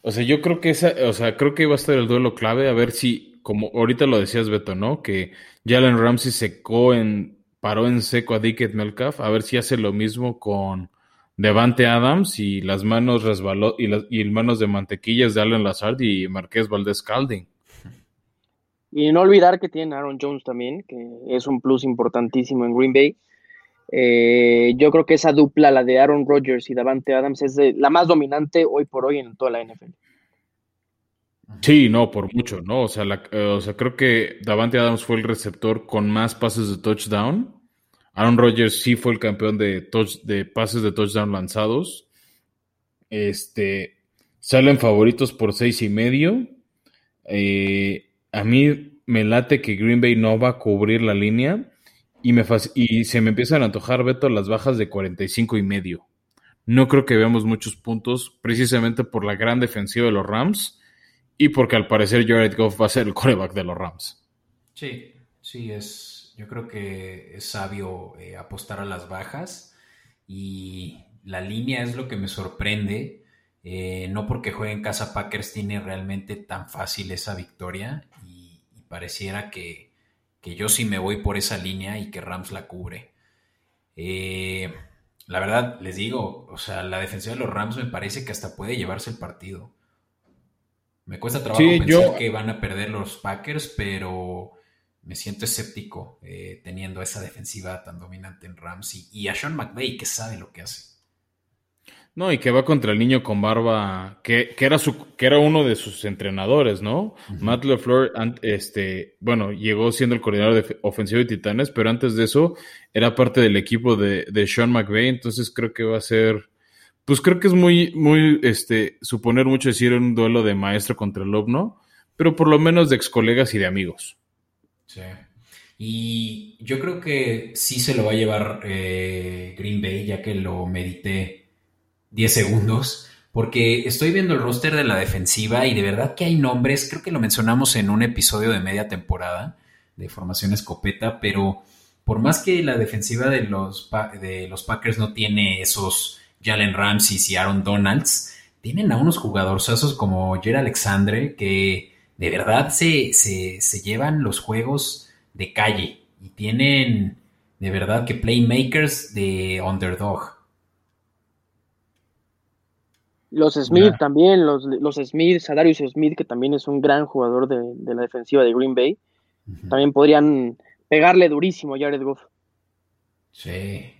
O sea, yo creo que esa, o sea, creo que va a estar el duelo clave, a ver si, como ahorita lo decías, Beto, ¿no? Que Jalen Ramsey secó en paró en seco a Dickett Melcalf, a ver si hace lo mismo con Devante Adams y las manos resbaló y las y manos de mantequillas de Allen Lazard y Marqués Valdés Calding. Y no olvidar que tiene Aaron Jones también, que es un plus importantísimo en Green Bay. Eh, yo creo que esa dupla, la de Aaron Rodgers y Davante Adams, es la más dominante hoy por hoy en toda la NFL. Sí, no, por mucho, ¿no? O sea, eh, o sea, creo que Davante Adams fue el receptor con más pases de touchdown. Aaron Rodgers sí fue el campeón de, de pases de touchdown lanzados. Este, salen favoritos por seis y medio. Eh, a mí me late que Green Bay no va a cubrir la línea y, y se me empiezan a antojar, Beto, las bajas de 45 y medio. No creo que veamos muchos puntos, precisamente por la gran defensiva de los Rams y porque al parecer Jared Goff va a ser el coreback de los Rams. Sí, sí, es, yo creo que es sabio eh, apostar a las bajas y la línea es lo que me sorprende. Eh, no porque juegue en casa Packers tiene realmente tan fácil esa victoria y, pareciera que, yo sí me voy por esa línea y que Rams la cubre. Eh, la verdad, les digo, o sea, la defensiva de los Rams me parece que hasta puede llevarse el partido. Me cuesta trabajo pensar que van a perder los Packers, pero me siento escéptico eh, teniendo esa defensiva tan dominante en Rams y, a Sean McVay que sabe lo que hace. No, y que va contra el niño con barba, que, era su, que era uno de sus entrenadores, ¿no? Matt LeFleur, este, bueno, llegó siendo el coordinador de ofensivo de Titanes, pero antes de eso era parte del equipo de, de Sean McVay, entonces creo que va a ser, pues creo que es muy, muy, este, suponer mucho decir un duelo de maestro contra el alumno, pero por lo menos de ex colegas y de amigos. Sí. Y yo creo que sí se lo va a llevar eh, Green Bay, ya que lo medité 10 segundos, porque estoy viendo el roster de la defensiva y de verdad que hay nombres, creo que lo mencionamos en un episodio de media temporada de Formación Escopeta, pero por más que la defensiva de los, de los Packers no tiene esos Jalen Ramsey y Aaron Donalds, tienen a unos jugadorzazos como Jer Alexandre que de verdad se, se, llevan los juegos de calle y tienen de verdad que playmakers de underdog. Los Smith también, los, los Smith, Sadarius Smith, que también es un gran jugador de, la defensiva de Green Bay, también podrían pegarle durísimo a Jared Goff. Sí.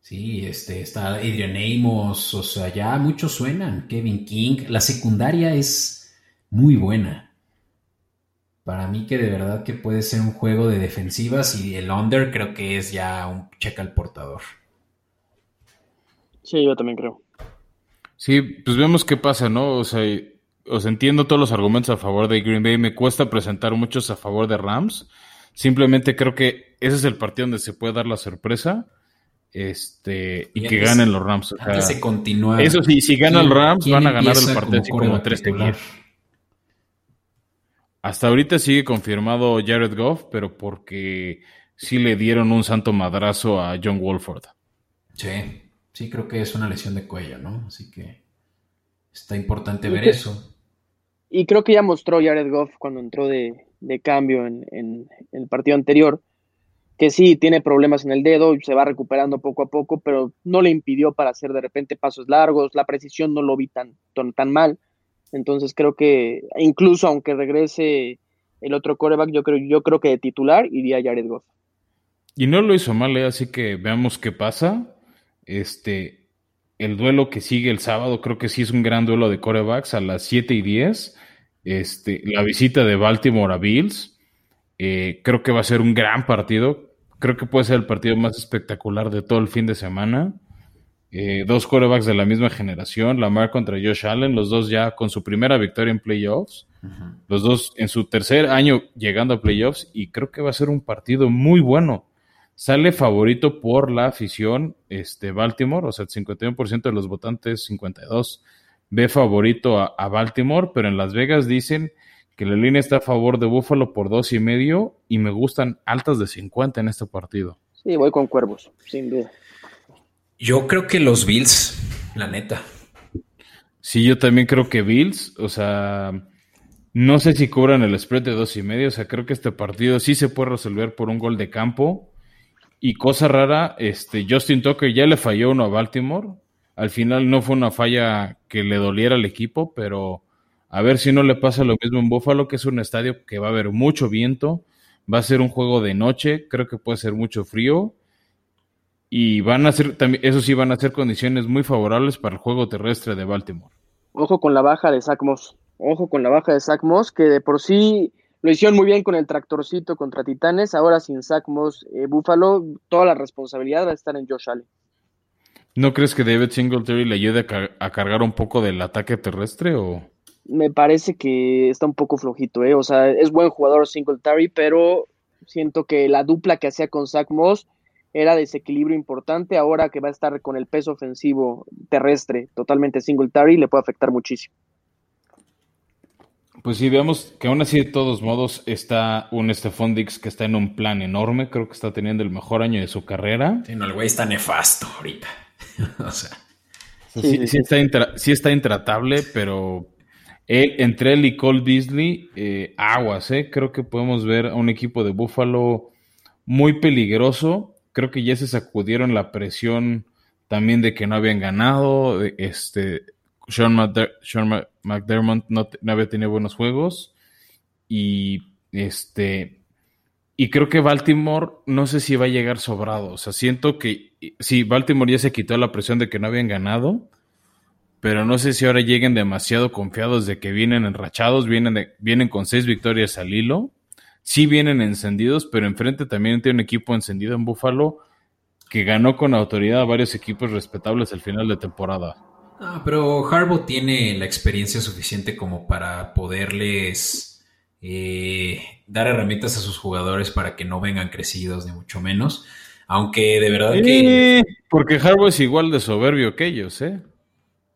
Sí, este, está Adrian Amos, o sea, ya muchos suenan. Kevin King. La secundaria es muy buena. Para mí que de verdad que puede ser un juego de defensivas y el under creo que es ya un cheque al portador. Sí, yo también creo. Sí, pues vemos qué pasa, ¿no? O sea, os entiendo todos los argumentos a favor de Green Bay. Me cuesta presentar muchos a favor de Rams. Simplemente creo que ese es el partido donde se puede dar la sorpresa. Este, y, que ganen los Rams. se continúa. Eso sí, si ganan los Rams, van a ganar el partido como, como 3 hasta ahorita sigue confirmado Jared Goff, pero porque sí le dieron un santo madrazo a John Wolford. Sí, sí creo que es una lesión de cuello, ¿no? Así que está importante ver eso. Y creo que ya mostró Jared Goff cuando entró de, cambio en, el partido anterior, que sí tiene problemas en el dedo y se va recuperando poco a poco, pero no le impidió para hacer de repente pasos largos, la precisión no lo vi tan, tan mal. Entonces creo que incluso aunque regrese el otro coreback, yo creo, yo creo que de titular iría Jared Goff. Y no lo hizo mal, ¿eh? así que veamos qué pasa. Este, el duelo que sigue el sábado, creo que sí es un gran duelo de corebacks a las 7 y 10. Este, la visita de Baltimore a Bills. Eh, creo que va a ser un gran partido. Creo que puede ser el partido más espectacular de todo el fin de semana. Eh, dos quarterbacks de la misma generación, Lamar contra Josh Allen, los dos ya con su primera victoria en playoffs, los dos en su tercer año llegando a playoffs y creo que va a ser un partido muy bueno. Sale favorito por la afición este, Baltimore, o sea, el 51% de los votantes, 52, ve favorito a, Baltimore, pero en Las Vegas dicen que la línea está a favor de Buffalo por dos y medio y me gustan altas de 50 en este partido. Sí, voy con cuervos, sin duda. Yo creo que los Bills, la neta. Sí, yo también creo que Bills, o sea, no sé si cubran el spread de dos y medio, o sea, creo que este partido sí se puede resolver por un gol de campo. Y cosa rara, este, Justin Tucker ya le falló uno a Baltimore. Al final no fue una falla que le doliera al equipo, pero a ver si no le pasa lo mismo en Buffalo, que es un estadio que va a haber mucho viento, va a ser un juego de noche, creo que puede ser mucho frío y van a ser, también, eso sí, van a ser condiciones muy favorables para el juego terrestre de Baltimore. Ojo con la baja de Zach Moss. Ojo con la baja de Zach Moss, que de por sí lo hicieron muy bien con el tractorcito contra Titanes. Ahora sin Zach Moss, eh, Buffalo, toda la responsabilidad va a estar en Josh Allen. ¿No crees que David Singletary le ayude a, cargar un poco del ataque terrestre o...? Me parece que está un poco flojito, ¿eh? O sea, es buen jugador Singletary, pero siento que la dupla que hacía con Zach Moss era desequilibrio importante, ahora que va a estar con el peso ofensivo terrestre totalmente Singletary, le puede afectar muchísimo. Pues sí, veamos que aún así de todos modos está un Stephon Dix que está en un plan enorme, creo que está teniendo el mejor año de su carrera. Sí, no, el güey está nefasto ahorita. o sea. Sí, está intratable, pero entre él y Cole Beasley, eh, aguas, eh. Creo que podemos ver a un equipo de Buffalo muy peligroso. Creo que ya se sacudieron la presión también de que no habían ganado. Este, Sean, McDermott no, había tenido buenos juegos. Y este. Y creo que Baltimore no sé si va a llegar sobrado. O sea, siento que si Baltimore ya se quitó la presión de que no habían ganado pero no sé si ahora lleguen demasiado confiados de que vienen enrachados, vienen, vienen con seis victorias al hilo. Sí vienen encendidos, pero enfrente también tiene un equipo encendido en Buffalo que ganó con autoridad a varios equipos respetables al final de temporada. Ah, pero Harbaugh tiene la experiencia suficiente como para poderles eh, dar herramientas a sus jugadores para que no vengan crecidos, ni mucho menos. Aunque de verdad que. Porque Harbaugh es igual de soberbio que ellos, ¿eh?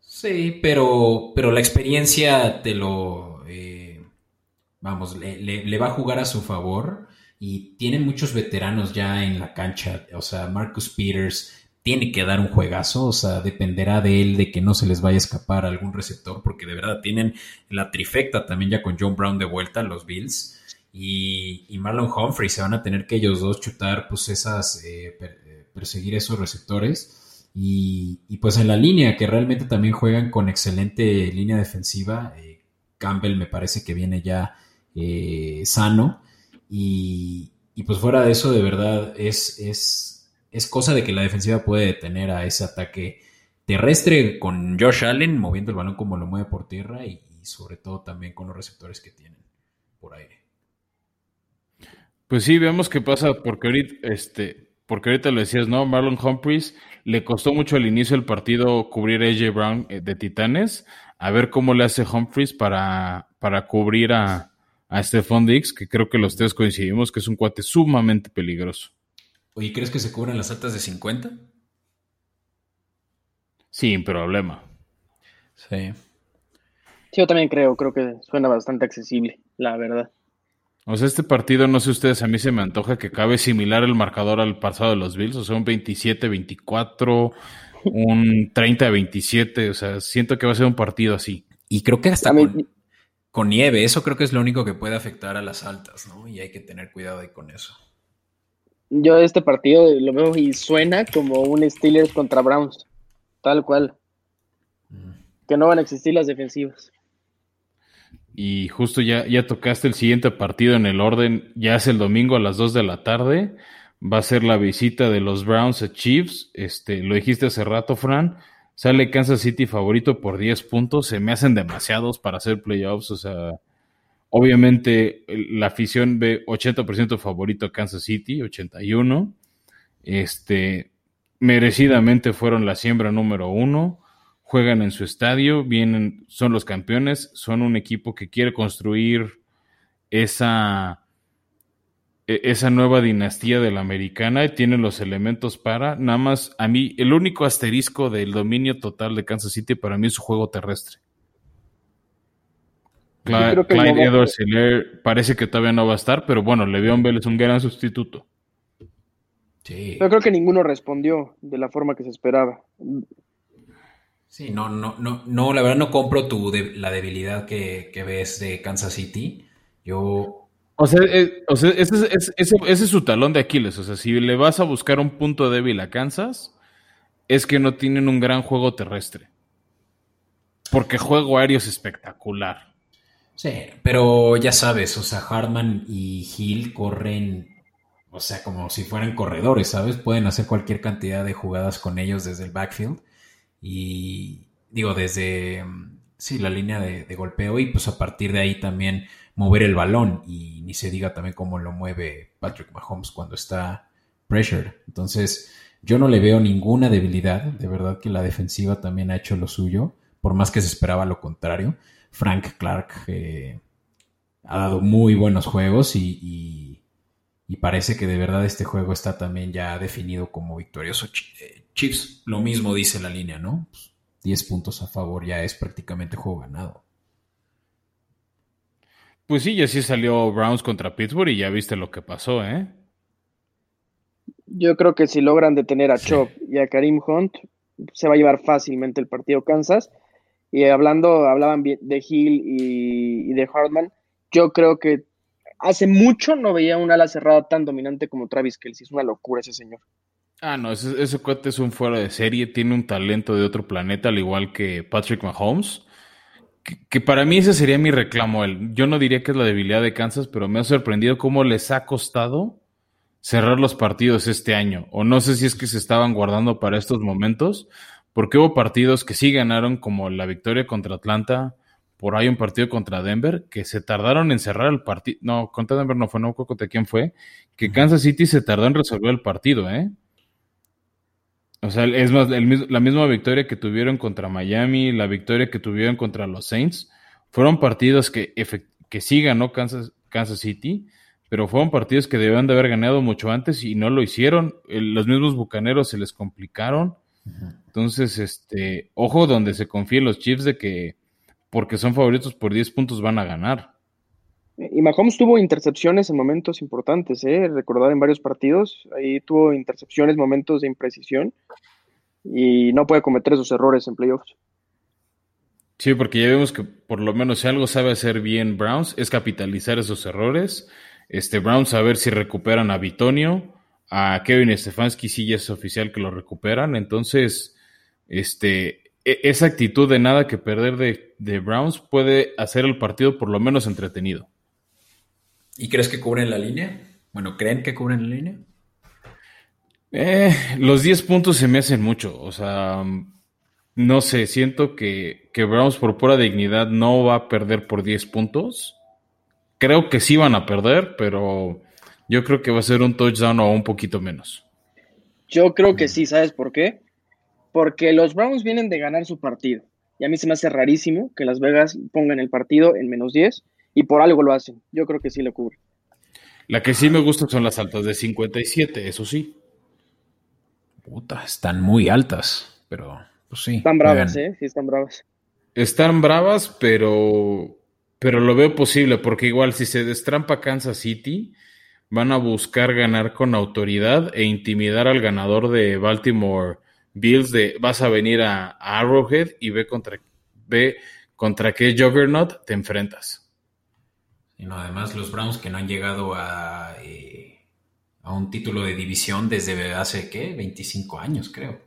Sí, pero, pero la experiencia te lo, vamos, le, va a jugar a su favor y tienen muchos veteranos ya en la cancha, o sea, Marcus Peters tiene que dar un juegazo, o sea, dependerá de él de que no se les vaya a escapar algún receptor, porque de verdad tienen la trifecta también ya con John Brown de vuelta, los Bills, y, Marlon Humphrey se van a tener que ellos dos chutar, pues esas, eh, eh, perseguir esos receptores y, pues en la línea, que realmente también juegan con excelente línea defensiva. Eh, Campbell me parece que viene ya eh, sano. Y, pues fuera de eso, de verdad, es, es, es cosa de que la defensiva puede detener a ese ataque terrestre con Josh Allen moviendo el balón como lo mueve por tierra y, y sobre todo también con los receptores que tienen por aire. Pues sí, veamos qué pasa, porque ahorita, este, porque ahorita lo decías, ¿no? Marlon Humphries le costó mucho al inicio del partido cubrir a AJ Brown eh, de Titanes. A ver cómo le hace Humphries para, para cubrir a, a Stephon Diggs, que creo que los tres coincidimos que es un cuate sumamente peligroso. Oye, ¿crees que se cubren las altas de 50? Sin problema. Sí. Sí, yo también creo, creo que suena bastante accesible, la verdad. O sea, este partido, no sé ustedes, a mí se me antoja que cabe similar el marcador al pasado de los Bills, o sea, un 27-24, un 30-27, o sea, siento que va a ser un partido así. Y creo que hasta con, nieve, eso creo que es lo único que puede afectar a las altas, ¿no? Y hay que tener cuidado ahí con eso. Yo este partido lo veo y suena como un Steelers contra Browns, tal cual. Mm. Que no van a existir las defensivas. Y justo ya, ya tocaste el siguiente partido en el orden, ya es el domingo a las 2 de la tarde. Va a ser la visita de los Browns a Chiefs. Este, lo dijiste hace rato, Fran. Sale Kansas City favorito por 10 puntos. Se me hacen demasiados para hacer playoffs. O sea, obviamente la afición ve 80% favorito a Kansas City, 81. Este, merecidamente fueron la siembra número uno juegan en su estadio, vienen, son los campeones, son un equipo que quiere construir esa, esa nueva dinastía de la americana y tiene los elementos para, nada más, a mí, el único asterisco del dominio total de Kansas City para mí es su juego terrestre. Clyde, Edwards parece que todavía no va a estar, pero bueno, Le'Veon Bell es un gran sustituto. Sí. Yo creo que ninguno respondió de la forma que se esperaba. Sí, no, no, no, no, la verdad no compro tu la debilidad que, ves de Kansas City. Yo. O sea, eh, ese, es, su talón de Aquiles. O sea, si le vas a buscar un punto débil a Kansas, es que no tienen un gran juego terrestre. Porque juego aéreo es espectacular. Sí, pero ya sabes, o sea, Hartman y Hill corren, o sea, como si fueran corredores, ¿sabes? Pueden hacer cualquier cantidad de jugadas con ellos desde el backfield y digo, desde, sí, la línea de, golpeo y pues a partir de ahí también mover el balón y ni se diga también cómo lo mueve Patrick Mahomes cuando está pressured. Entonces, yo no le veo ninguna debilidad, de verdad que la defensiva también ha hecho lo suyo, por más que se esperaba lo contrario. Frank Clark eh, ha dado muy buenos juegos y, y, parece que de verdad este juego está también ya definido como victorioso. Eh, Chiefs, lo mismo dice la línea, ¿no? 10 puntos a favor ya es prácticamente juego ganado. Pues sí, ya sí salió Browns contra Pittsburgh y ya viste lo que pasó, ¿eh? Yo creo que si logran detener a Chop y a Karim Hunt, se va a llevar fácilmente el partido Kansas. Y hablando, hablaban de Hill y, de Hartman, yo creo que hace mucho no veía un ala cerrada tan dominante como Travis Kelsey. Es una locura ese señor. Ah, no, ese, ese cuate es un fuera de serie, tiene un talento de otro planeta, al igual que Patrick Mahomes. Que, para mí ese sería mi reclamo. Yo no diría que es la debilidad de Kansas, pero me ha sorprendido cómo les ha costado cerrar los partidos este año. O no sé si es que se estaban guardando para estos momentos, porque hubo partidos que sí ganaron, como la victoria contra Atlanta, por ahí un partido contra Denver, que se tardaron en cerrar el partido. No, contra Denver no fue, no contra quién fue, que Kansas City se tardó en resolver el partido, ¿eh? O sea, es más, la misma victoria que tuvieron contra Miami, la victoria que tuvieron contra los Saints, fueron partidos que, que sí ganó Kansas, Kansas City, pero fueron partidos que debían de haber ganado mucho antes y no lo hicieron. los mismos bucaneros se les complicaron. Entonces, este, ojo donde se confíen los Chiefs de que porque son favoritos por 10 puntos van a ganar. Y Mahomes tuvo intercepciones en momentos importantes, ¿eh? recordar en varios partidos. Ahí tuvo intercepciones, momentos de imprecisión. Y no puede cometer esos errores en playoffs. Sí, porque ya vemos que por lo menos si algo sabe hacer bien Browns es capitalizar esos errores este, Browns a ver si recuperan a Bitonio, a Kevin Stefanski sí ya es oficial que lo recuperan, entonces, este, e, esa actitud de nada que perder de, Browns puede hacer el partido por lo menos entretenido. ¿Y crees que cubren la línea? Bueno, ¿creen que cubren la línea? Eh, los 10 puntos se me hacen mucho, o sea, no sé, siento que, que Browns por pura dignidad no va a perder por 10 puntos. Creo que sí van a perder, pero yo creo que va a ser un touchdown o un poquito menos. Yo creo que sí, ¿sabes por qué? Porque los Browns vienen de ganar su partido. Y a mí se me hace rarísimo que Las Vegas pongan el partido en menos 10 y por algo lo hacen. Yo creo que sí lo cubre. La que sí me gusta son las altas de 57, eso sí. Puta, están muy altas, pero pues sí. Están bravas, ¿eh? Sí, están bravas. Están bravas, pero pero lo veo posible porque igual si se destrampa Kansas City, van a buscar ganar con autoridad e intimidar al ganador de Baltimore Bills de vas a venir a, Arrowhead y ve contra, ve contra qué Juggernaut te enfrentas. No, además los Browns que no han llegado a, eh, a un título de división desde hace, ¿qué? 25 años, creo.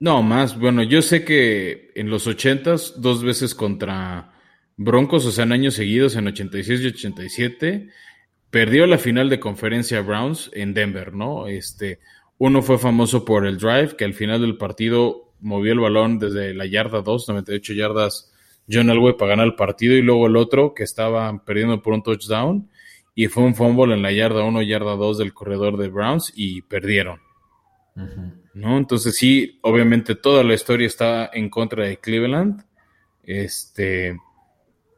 No, más. Bueno, yo sé que en los 80s, dos veces contra Broncos, o sea, en años seguidos, en 86 y 87, perdió la final de conferencia Browns en Denver, ¿no? Este, uno fue famoso por el drive, que al final del partido movió el balón desde la yarda 2, 98 yardas, John Elway para ganar el partido, y luego el otro que estaba perdiendo por un touchdown, y fue un fumble en la yarda 1, yarda 2 del corredor de Browns, y perdieron. ¿No? Entonces sí, obviamente toda la historia está en contra de Cleveland. Este,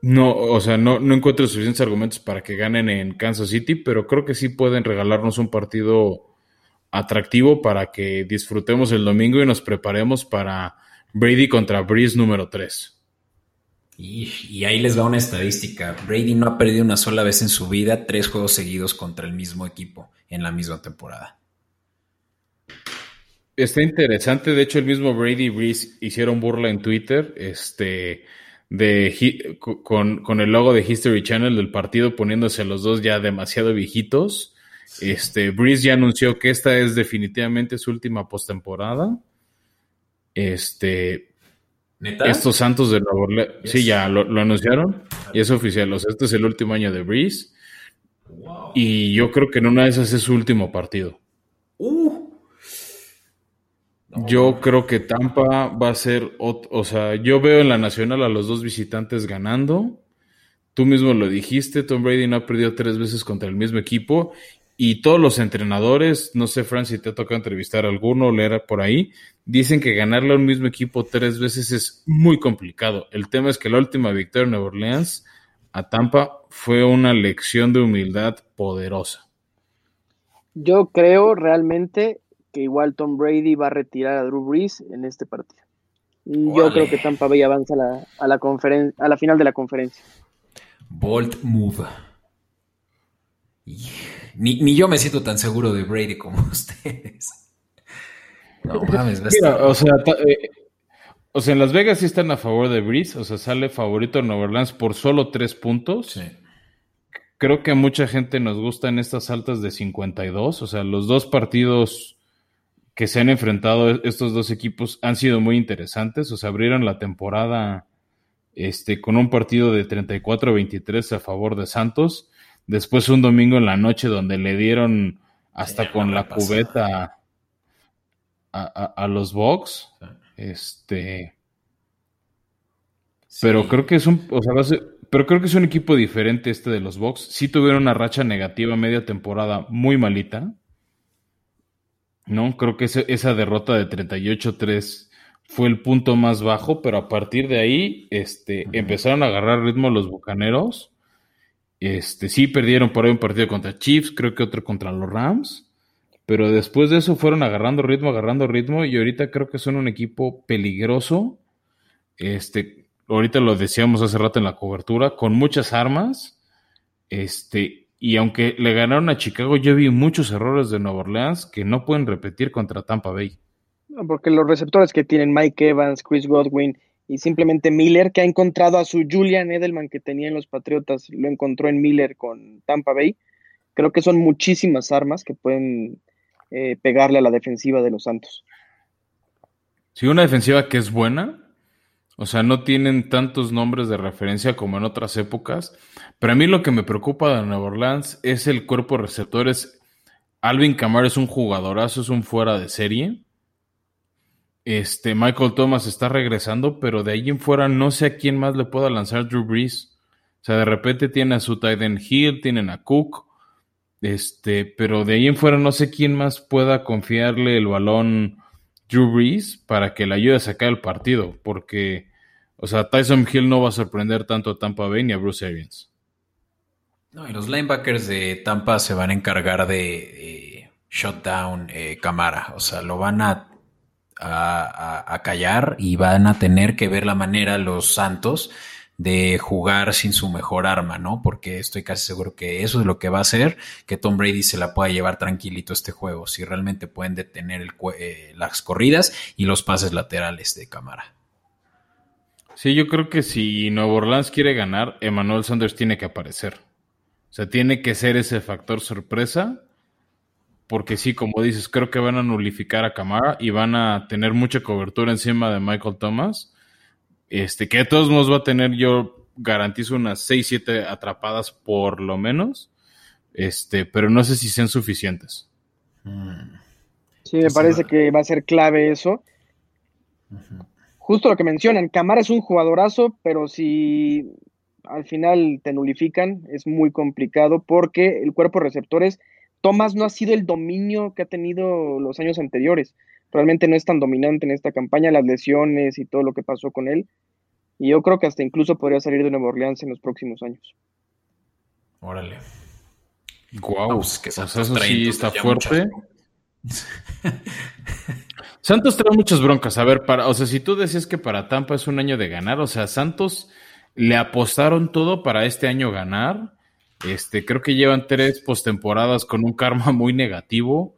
no, o sea, no, no encuentro suficientes argumentos para que ganen en Kansas City, pero creo que sí pueden regalarnos un partido atractivo para que disfrutemos el domingo y nos preparemos para Brady contra Breeze número 3. Y, y, ahí les va una estadística. Brady no ha perdido una sola vez en su vida tres juegos seguidos contra el mismo equipo en la misma temporada. Está interesante. De hecho, el mismo Brady y Breeze hicieron burla en Twitter. Este de con, el logo de History Channel del partido poniéndose a los dos ya demasiado viejitos. Este, Breeze ya anunció que esta es definitivamente su última postemporada. Este, estos Santos de Nueva Orleans, sí, ya lo, anunciaron y es oficial. O sea, este es el último año de Breeze. Y yo creo que en una de esas es su último partido. Uh, yo creo que Tampa va a ser, o, sea, yo veo en la Nacional a los dos visitantes ganando. Tú mismo lo dijiste, Tom Brady no ha perdido tres veces contra el mismo equipo y todos los entrenadores, no sé, Fran, si te ha tocado entrevistar a alguno o leer por ahí, dicen que ganarle a un mismo equipo tres veces es muy complicado. El tema es que la última victoria en Nueva Orleans a Tampa fue una lección de humildad poderosa. Yo creo realmente que igual Tom Brady va a retirar a Drew Brees en este partido. Yo creo que Tampa Bay avanza a la, a la, a la final de la conferencia. Bolt move. Ni, ni, yo me siento tan seguro de Brady como ustedes. No mames, o sea, eh, o sea, en Las Vegas sí están a favor de Breeze, o sea, sale favorito en Nueva Orleans por solo tres puntos. Sí. Creo que a mucha gente nos gustan estas altas de 52, o sea, los dos partidos que se han enfrentado estos dos equipos han sido muy interesantes, o sea, abrieron la temporada este, con un partido de 34-23 a favor de Santos, después un domingo en la noche donde le dieron hasta con la cubeta a, los Bucks. Este. Pero creo que es un. O sea, pero creo que es un equipo diferente este de los Bucks. Sí tuvieron una racha negativa media temporada muy malita. ¿No? Creo que esa derrota de 38-3 fue el punto más bajo, pero a partir de ahí este, empezaron a agarrar ritmo los bucaneros. Este, sí perdieron por ahí un partido contra Chiefs, creo que otro contra los Rams. Pero después de eso fueron agarrando ritmo, agarrando ritmo, y ahorita creo que son un equipo peligroso. Este, ahorita lo decíamos hace rato en la cobertura, con muchas armas. Este, y aunque le ganaron a Chicago, yo vi muchos errores de Nueva Orleans que no pueden repetir contra Tampa Bay. Porque los receptores que tienen Mike Evans, Chris Godwin y simplemente Miller, que ha encontrado a su Julian Edelman que tenía en los Patriotas, lo encontró en Miller con Tampa Bay. Creo que son muchísimas armas que pueden eh, pegarle a la defensiva de los Santos. Sí, una defensiva que es buena. O sea, no tienen tantos nombres de referencia como en otras épocas. Pero a mí lo que me preocupa de Nueva Orleans es el cuerpo de receptores. Alvin Kamara es un jugadorazo, es un fuera de serie. Este, Michael Thomas está regresando, pero de ahí en fuera no sé a quién más le pueda lanzar Drew Brees. O sea, de repente tiene a su Titan Hill, tienen a Cook, este, pero de ahí en fuera no sé quién más pueda confiarle el balón Drew Brees para que le ayude a sacar el partido, porque, o sea, Tyson Hill no va a sorprender tanto a Tampa Bay ni a Bruce Arians. No, y los linebackers de Tampa se van a encargar de shutdown eh, Camara, o sea, lo van a, a, callar y van a tener que ver la manera los Santos de jugar sin su mejor arma, ¿no? Porque estoy casi seguro que eso es lo que va a hacer que Tom Brady se la pueda llevar tranquilito este juego, si realmente pueden detener eh, las corridas y los pases laterales de cámara. Sí, yo creo que si Nuevo Orleans quiere ganar, Emmanuel Sanders tiene que aparecer. O sea, tiene que ser ese factor sorpresa, porque sí, como dices, creo que van a nulificar a Camara y van a tener mucha cobertura encima de Michael Thomas este, que de todos modos va a tener, yo garantizo unas 6, 7 atrapadas por lo menos. Este, pero no sé si sean suficientes. Sí, me parece que va a ser clave eso. Justo lo que mencionan, Camara es un jugadorazo, pero si al final te nulifican, es muy complicado porque el cuerpo de receptores, Thomas no ha sido el dominio que ha tenido los años anteriores realmente no es tan dominante en esta campaña, las lesiones y todo lo que pasó con él. Y yo creo que hasta incluso podría salir de Nueva Orleans en los próximos años. Órale. Guau, pues que Santos sí está fuerte. Santos trae muchas broncas. A ver, para, o sea, si tú decías que para Tampa es un año de ganar, o sea, Santos le apostaron todo para este año ganar. Este, creo que llevan tres postemporadas con un karma muy negativo.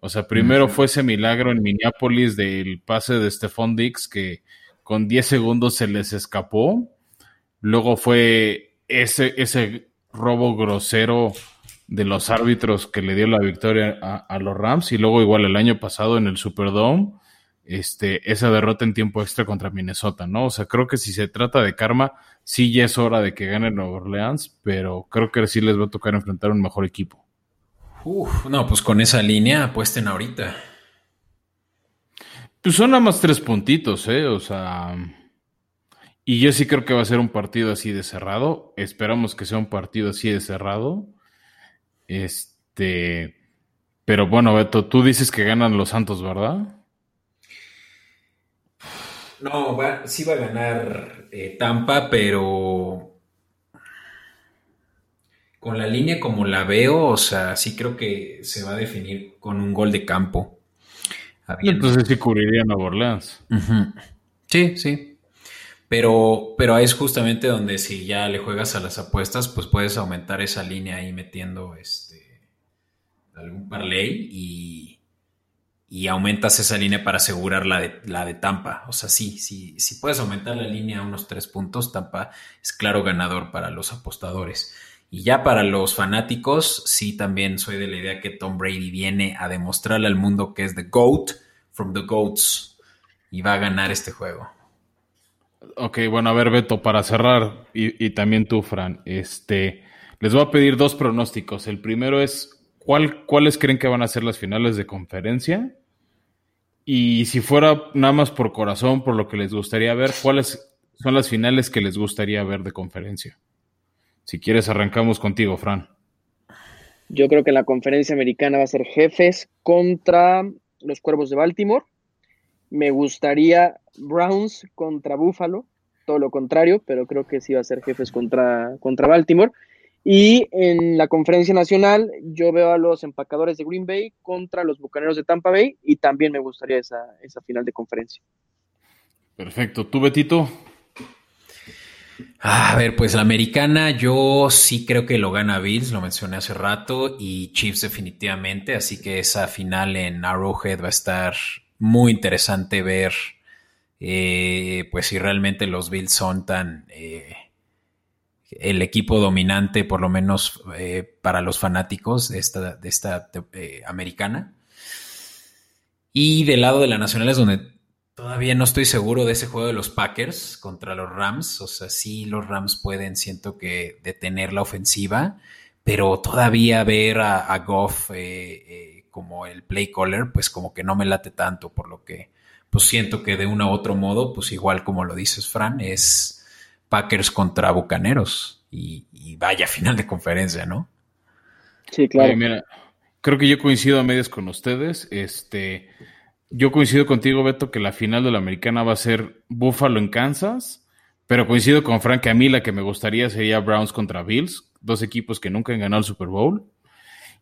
O sea, primero fue ese milagro en Minneapolis del pase de Stephon Dix que con 10 segundos se les escapó. Luego fue ese, ese robo grosero de los árbitros que le dio la victoria a, los Rams. Y luego igual el año pasado en el Superdome, este, esa derrota en tiempo extra contra Minnesota, ¿no? O sea, creo que si se trata de karma, sí ya es hora de que gane Nueva Orleans, pero creo que sí les va a tocar enfrentar un mejor equipo. Uf, no, pues con esa línea apuesten ahorita. Pues son nada más tres puntitos, ¿eh? O sea. Y yo sí creo que va a ser un partido así de cerrado. Esperamos que sea un partido así de cerrado. Este. Pero bueno, Beto, tú dices que ganan los Santos, ¿verdad? No, sí va a ganar eh, Tampa, pero con la línea como la veo, o sea, sí creo que se va a definir con un gol de campo. Entonces sí cubriría Nueva Orleans. Sí, sí. Pero, pero es justamente donde si ya le juegas a las apuestas, pues puedes aumentar esa línea ahí metiendo este algún parlay y, y aumentas esa línea para asegurar la de, la de Tampa. O sea, sí, sí, si puedes aumentar la línea a unos tres puntos, Tampa es claro ganador para los apostadores. Y ya para los fanáticos, sí también soy de la idea que Tom Brady viene a demostrarle al mundo que es the GOAT from the GOATs y va a ganar este juego. Ok, bueno, a ver, Beto, para cerrar, y, también tú, Fran, este, les voy a pedir dos pronósticos. El primero es, ¿cuál, ¿cuáles creen que van a ser las finales de conferencia? Y si fuera nada más por corazón, por lo que les gustaría ver, ¿cuáles son las finales que les gustaría ver de conferencia? Si quieres, arrancamos contigo, Fran. Yo creo que la conferencia americana va a ser jefes contra los Cuervos de Baltimore. Me gustaría Browns contra Buffalo, todo lo contrario, pero creo que sí va a ser jefes contra, contra Baltimore. Y en la conferencia nacional yo veo a los empacadores de Green Bay contra los Bucaneros de Tampa Bay y también me gustaría esa, esa final de conferencia. Perfecto. ¿Tú, Betito? A ver, pues la americana yo sí creo que lo gana Bills, lo mencioné hace rato, y Chiefs definitivamente, así que esa final en Arrowhead va a estar muy interesante ver eh, pues si realmente los Bills son tan eh, el equipo dominante, por lo menos eh, para los fanáticos de esta, de esta americana. Y del lado de la nacional es donde todavía no estoy seguro de ese juego de los Packers contra los Rams. O sea, sí, los Rams pueden, siento que, detener la ofensiva, pero todavía ver a, Goff como el play caller, pues como que no me late tanto, por lo que pues siento que de uno u otro modo, pues igual como lo dices, Fran, es Packers contra Bucaneros y, vaya final de conferencia, ¿no? Sí, claro. mira, creo que yo coincido a medias con ustedes. Este, yo coincido contigo, Beto, que la final de la americana va a ser Buffalo en Kansas, pero coincido con Frank que a mí la que me gustaría sería Browns contra Bills, dos equipos que nunca han ganado el Super Bowl.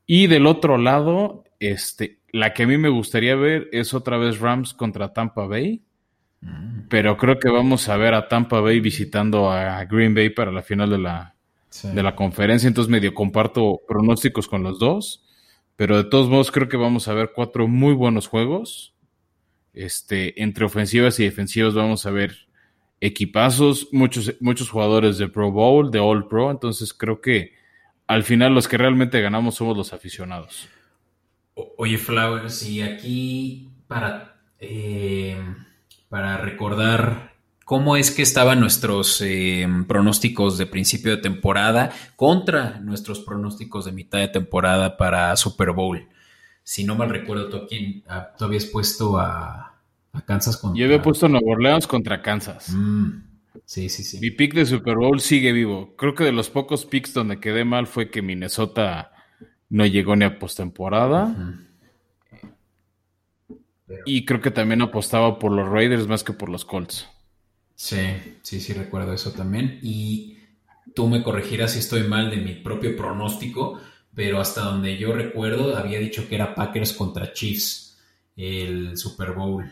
Y del otro lado, este, la que a mí me gustaría ver es otra vez Rams contra Tampa Bay. Pero creo que vamos a ver a Tampa Bay visitando a Green Bay para la final de la, de la conferencia. Entonces medio comparto pronósticos con los dos. Pero de todos modos creo que vamos a ver cuatro muy buenos juegos. Este, entre ofensivas y defensivas vamos a ver equipazos, muchos, muchos jugadores de Pro Bowl, de All Pro. Entonces creo que al final los que realmente ganamos somos los aficionados. Oye, Flowers, y aquí para, eh, para recordar cómo es que estaban nuestros eh, pronósticos de principio de temporada contra nuestros pronósticos de mitad de temporada para Super Bowl. Si no mal recuerdo, tú, tú habías puesto a, Kansas contra... Yo había puesto Nuevo Orleans contra Kansas. Mm, sí, sí, sí. Mi pick de Super Bowl sigue vivo. Creo que de los pocos picks donde quedé mal fue que Minnesota no llegó ni a postemporada. Y creo que también apostaba por los Raiders más que por los Colts. Sí, sí, sí, recuerdo eso también. Y tú me corregirás si estoy mal de mi propio pronóstico, pero hasta donde yo recuerdo había dicho que era Packers contra Chiefs el Super Bowl.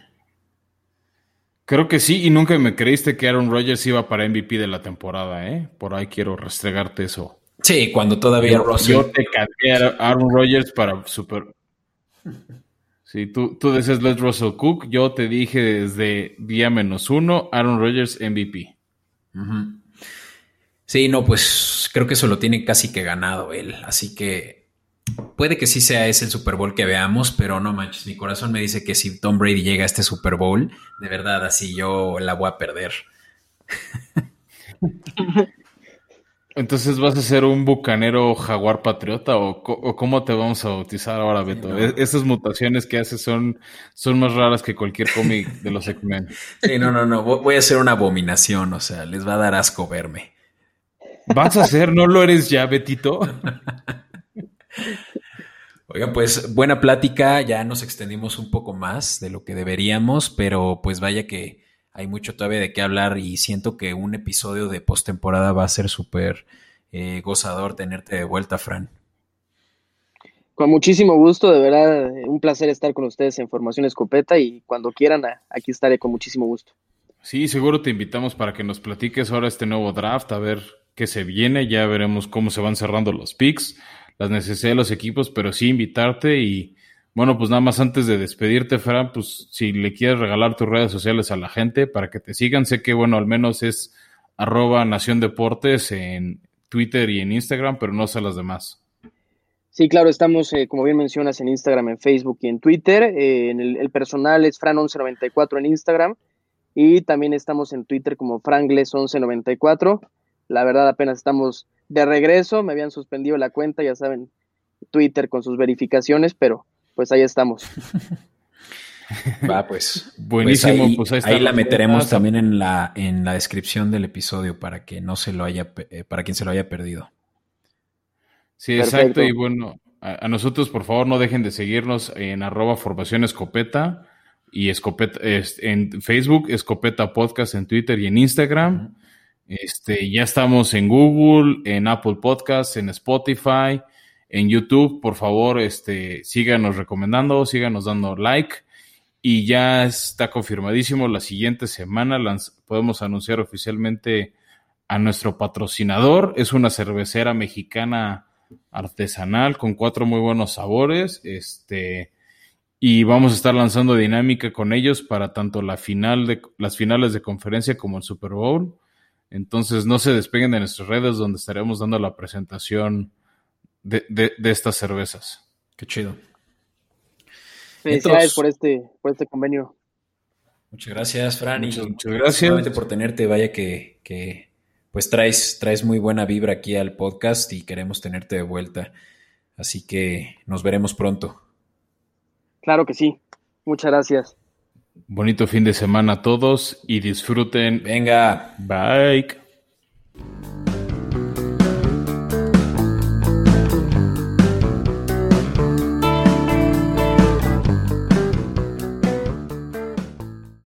Creo que sí, y nunca me creíste que Aaron Rodgers iba para MVP de la temporada, ¿eh? Por ahí quiero restregarte eso. Sí, cuando todavía yo, Yo te canté a Aaron Rodgers para Super. Sí, tú, tú decías Les Russell Cook, yo te dije desde día menos uno, Aaron Rodgers MVP. Sí, no, pues creo que eso lo tiene casi que ganado él, así que puede que sí sea ese el Super Bowl que veamos, pero no manches, mi corazón me dice que si Tom Brady llega a este Super Bowl, de verdad, así yo la voy a perder. Entonces vas a ser un bucanero jaguar patriota o, cómo te vamos a bautizar ahora, Beto. E-, esas mutaciones que haces son, son más raras que cualquier cómic de los X-Men. Sí, no, no, no. Voy a ser una abominación, o sea, les va a dar asco verme. ¿Vas a ser? ¿No lo eres ya, Betito? Oigan, pues buena plática, ya nos extendimos un poco más de lo que deberíamos, pero pues vaya que hay mucho todavía de qué hablar y siento que un episodio de postemporada va a ser súper eh, gozador tenerte de vuelta, Fran. Con muchísimo gusto, de verdad, un placer estar con ustedes en Formación Escopeta y cuando quieran, aquí estaré con muchísimo gusto. Sí, seguro te invitamos para que nos platiques ahora este nuevo draft, a ver qué se viene, ya veremos cómo se van cerrando los picks, las necesidades de los equipos, pero sí invitarte y bueno, pues nada más antes de despedirte, Fran, pues si le quieres regalar tus redes sociales a la gente para que te sigan, sé que bueno, al menos es arroba Nación Deportes en Twitter y en Instagram, pero no sé las demás. Sí, claro, estamos, eh, como bien mencionas, en Instagram, en Facebook y en Twitter. Eh, en el, personal es Fran1194 en Instagram y también estamos en Twitter como Frangles1194. La verdad, apenas estamos de regreso, me habían suspendido la cuenta, ya saben, Twitter con sus verificaciones, pero pues ahí estamos. Va, pues. Buenísimo, pues ahí, pues la meteremos también en la, en la descripción del episodio para que no se lo haya, eh, para quien se lo haya perdido. Sí, exacto. Y bueno, a, nosotros, por favor, no dejen de seguirnos en arroba formación escopeta y escopeta en Facebook, escopeta podcast en Twitter y en Instagram. Este, ya estamos en Google, en Apple Podcasts, en Spotify, en YouTube. Por favor, este, síganos recomendando, síganos dando like. Y ya está confirmadísimo, la siguiente semana podemos anunciar oficialmente a nuestro patrocinador. Es una cervecera mexicana artesanal con cuatro muy buenos sabores. Este, y vamos a estar lanzando dinámica con ellos para tanto la final de las finales de conferencia como el Super Bowl. Entonces no se despeguen de nuestras redes donde estaremos dando la presentación de, de estas cervezas. Qué chido. Felicidades por este, por este convenio. Muchas gracias, Fran. Muchas, muchas gracias. por tenerte. Vaya que, pues traes, traes muy buena vibra aquí al podcast y queremos tenerte de vuelta. Así que nos veremos pronto. Claro que sí. Muchas gracias. Bonito fin de semana a todos y disfruten. Venga. Bye.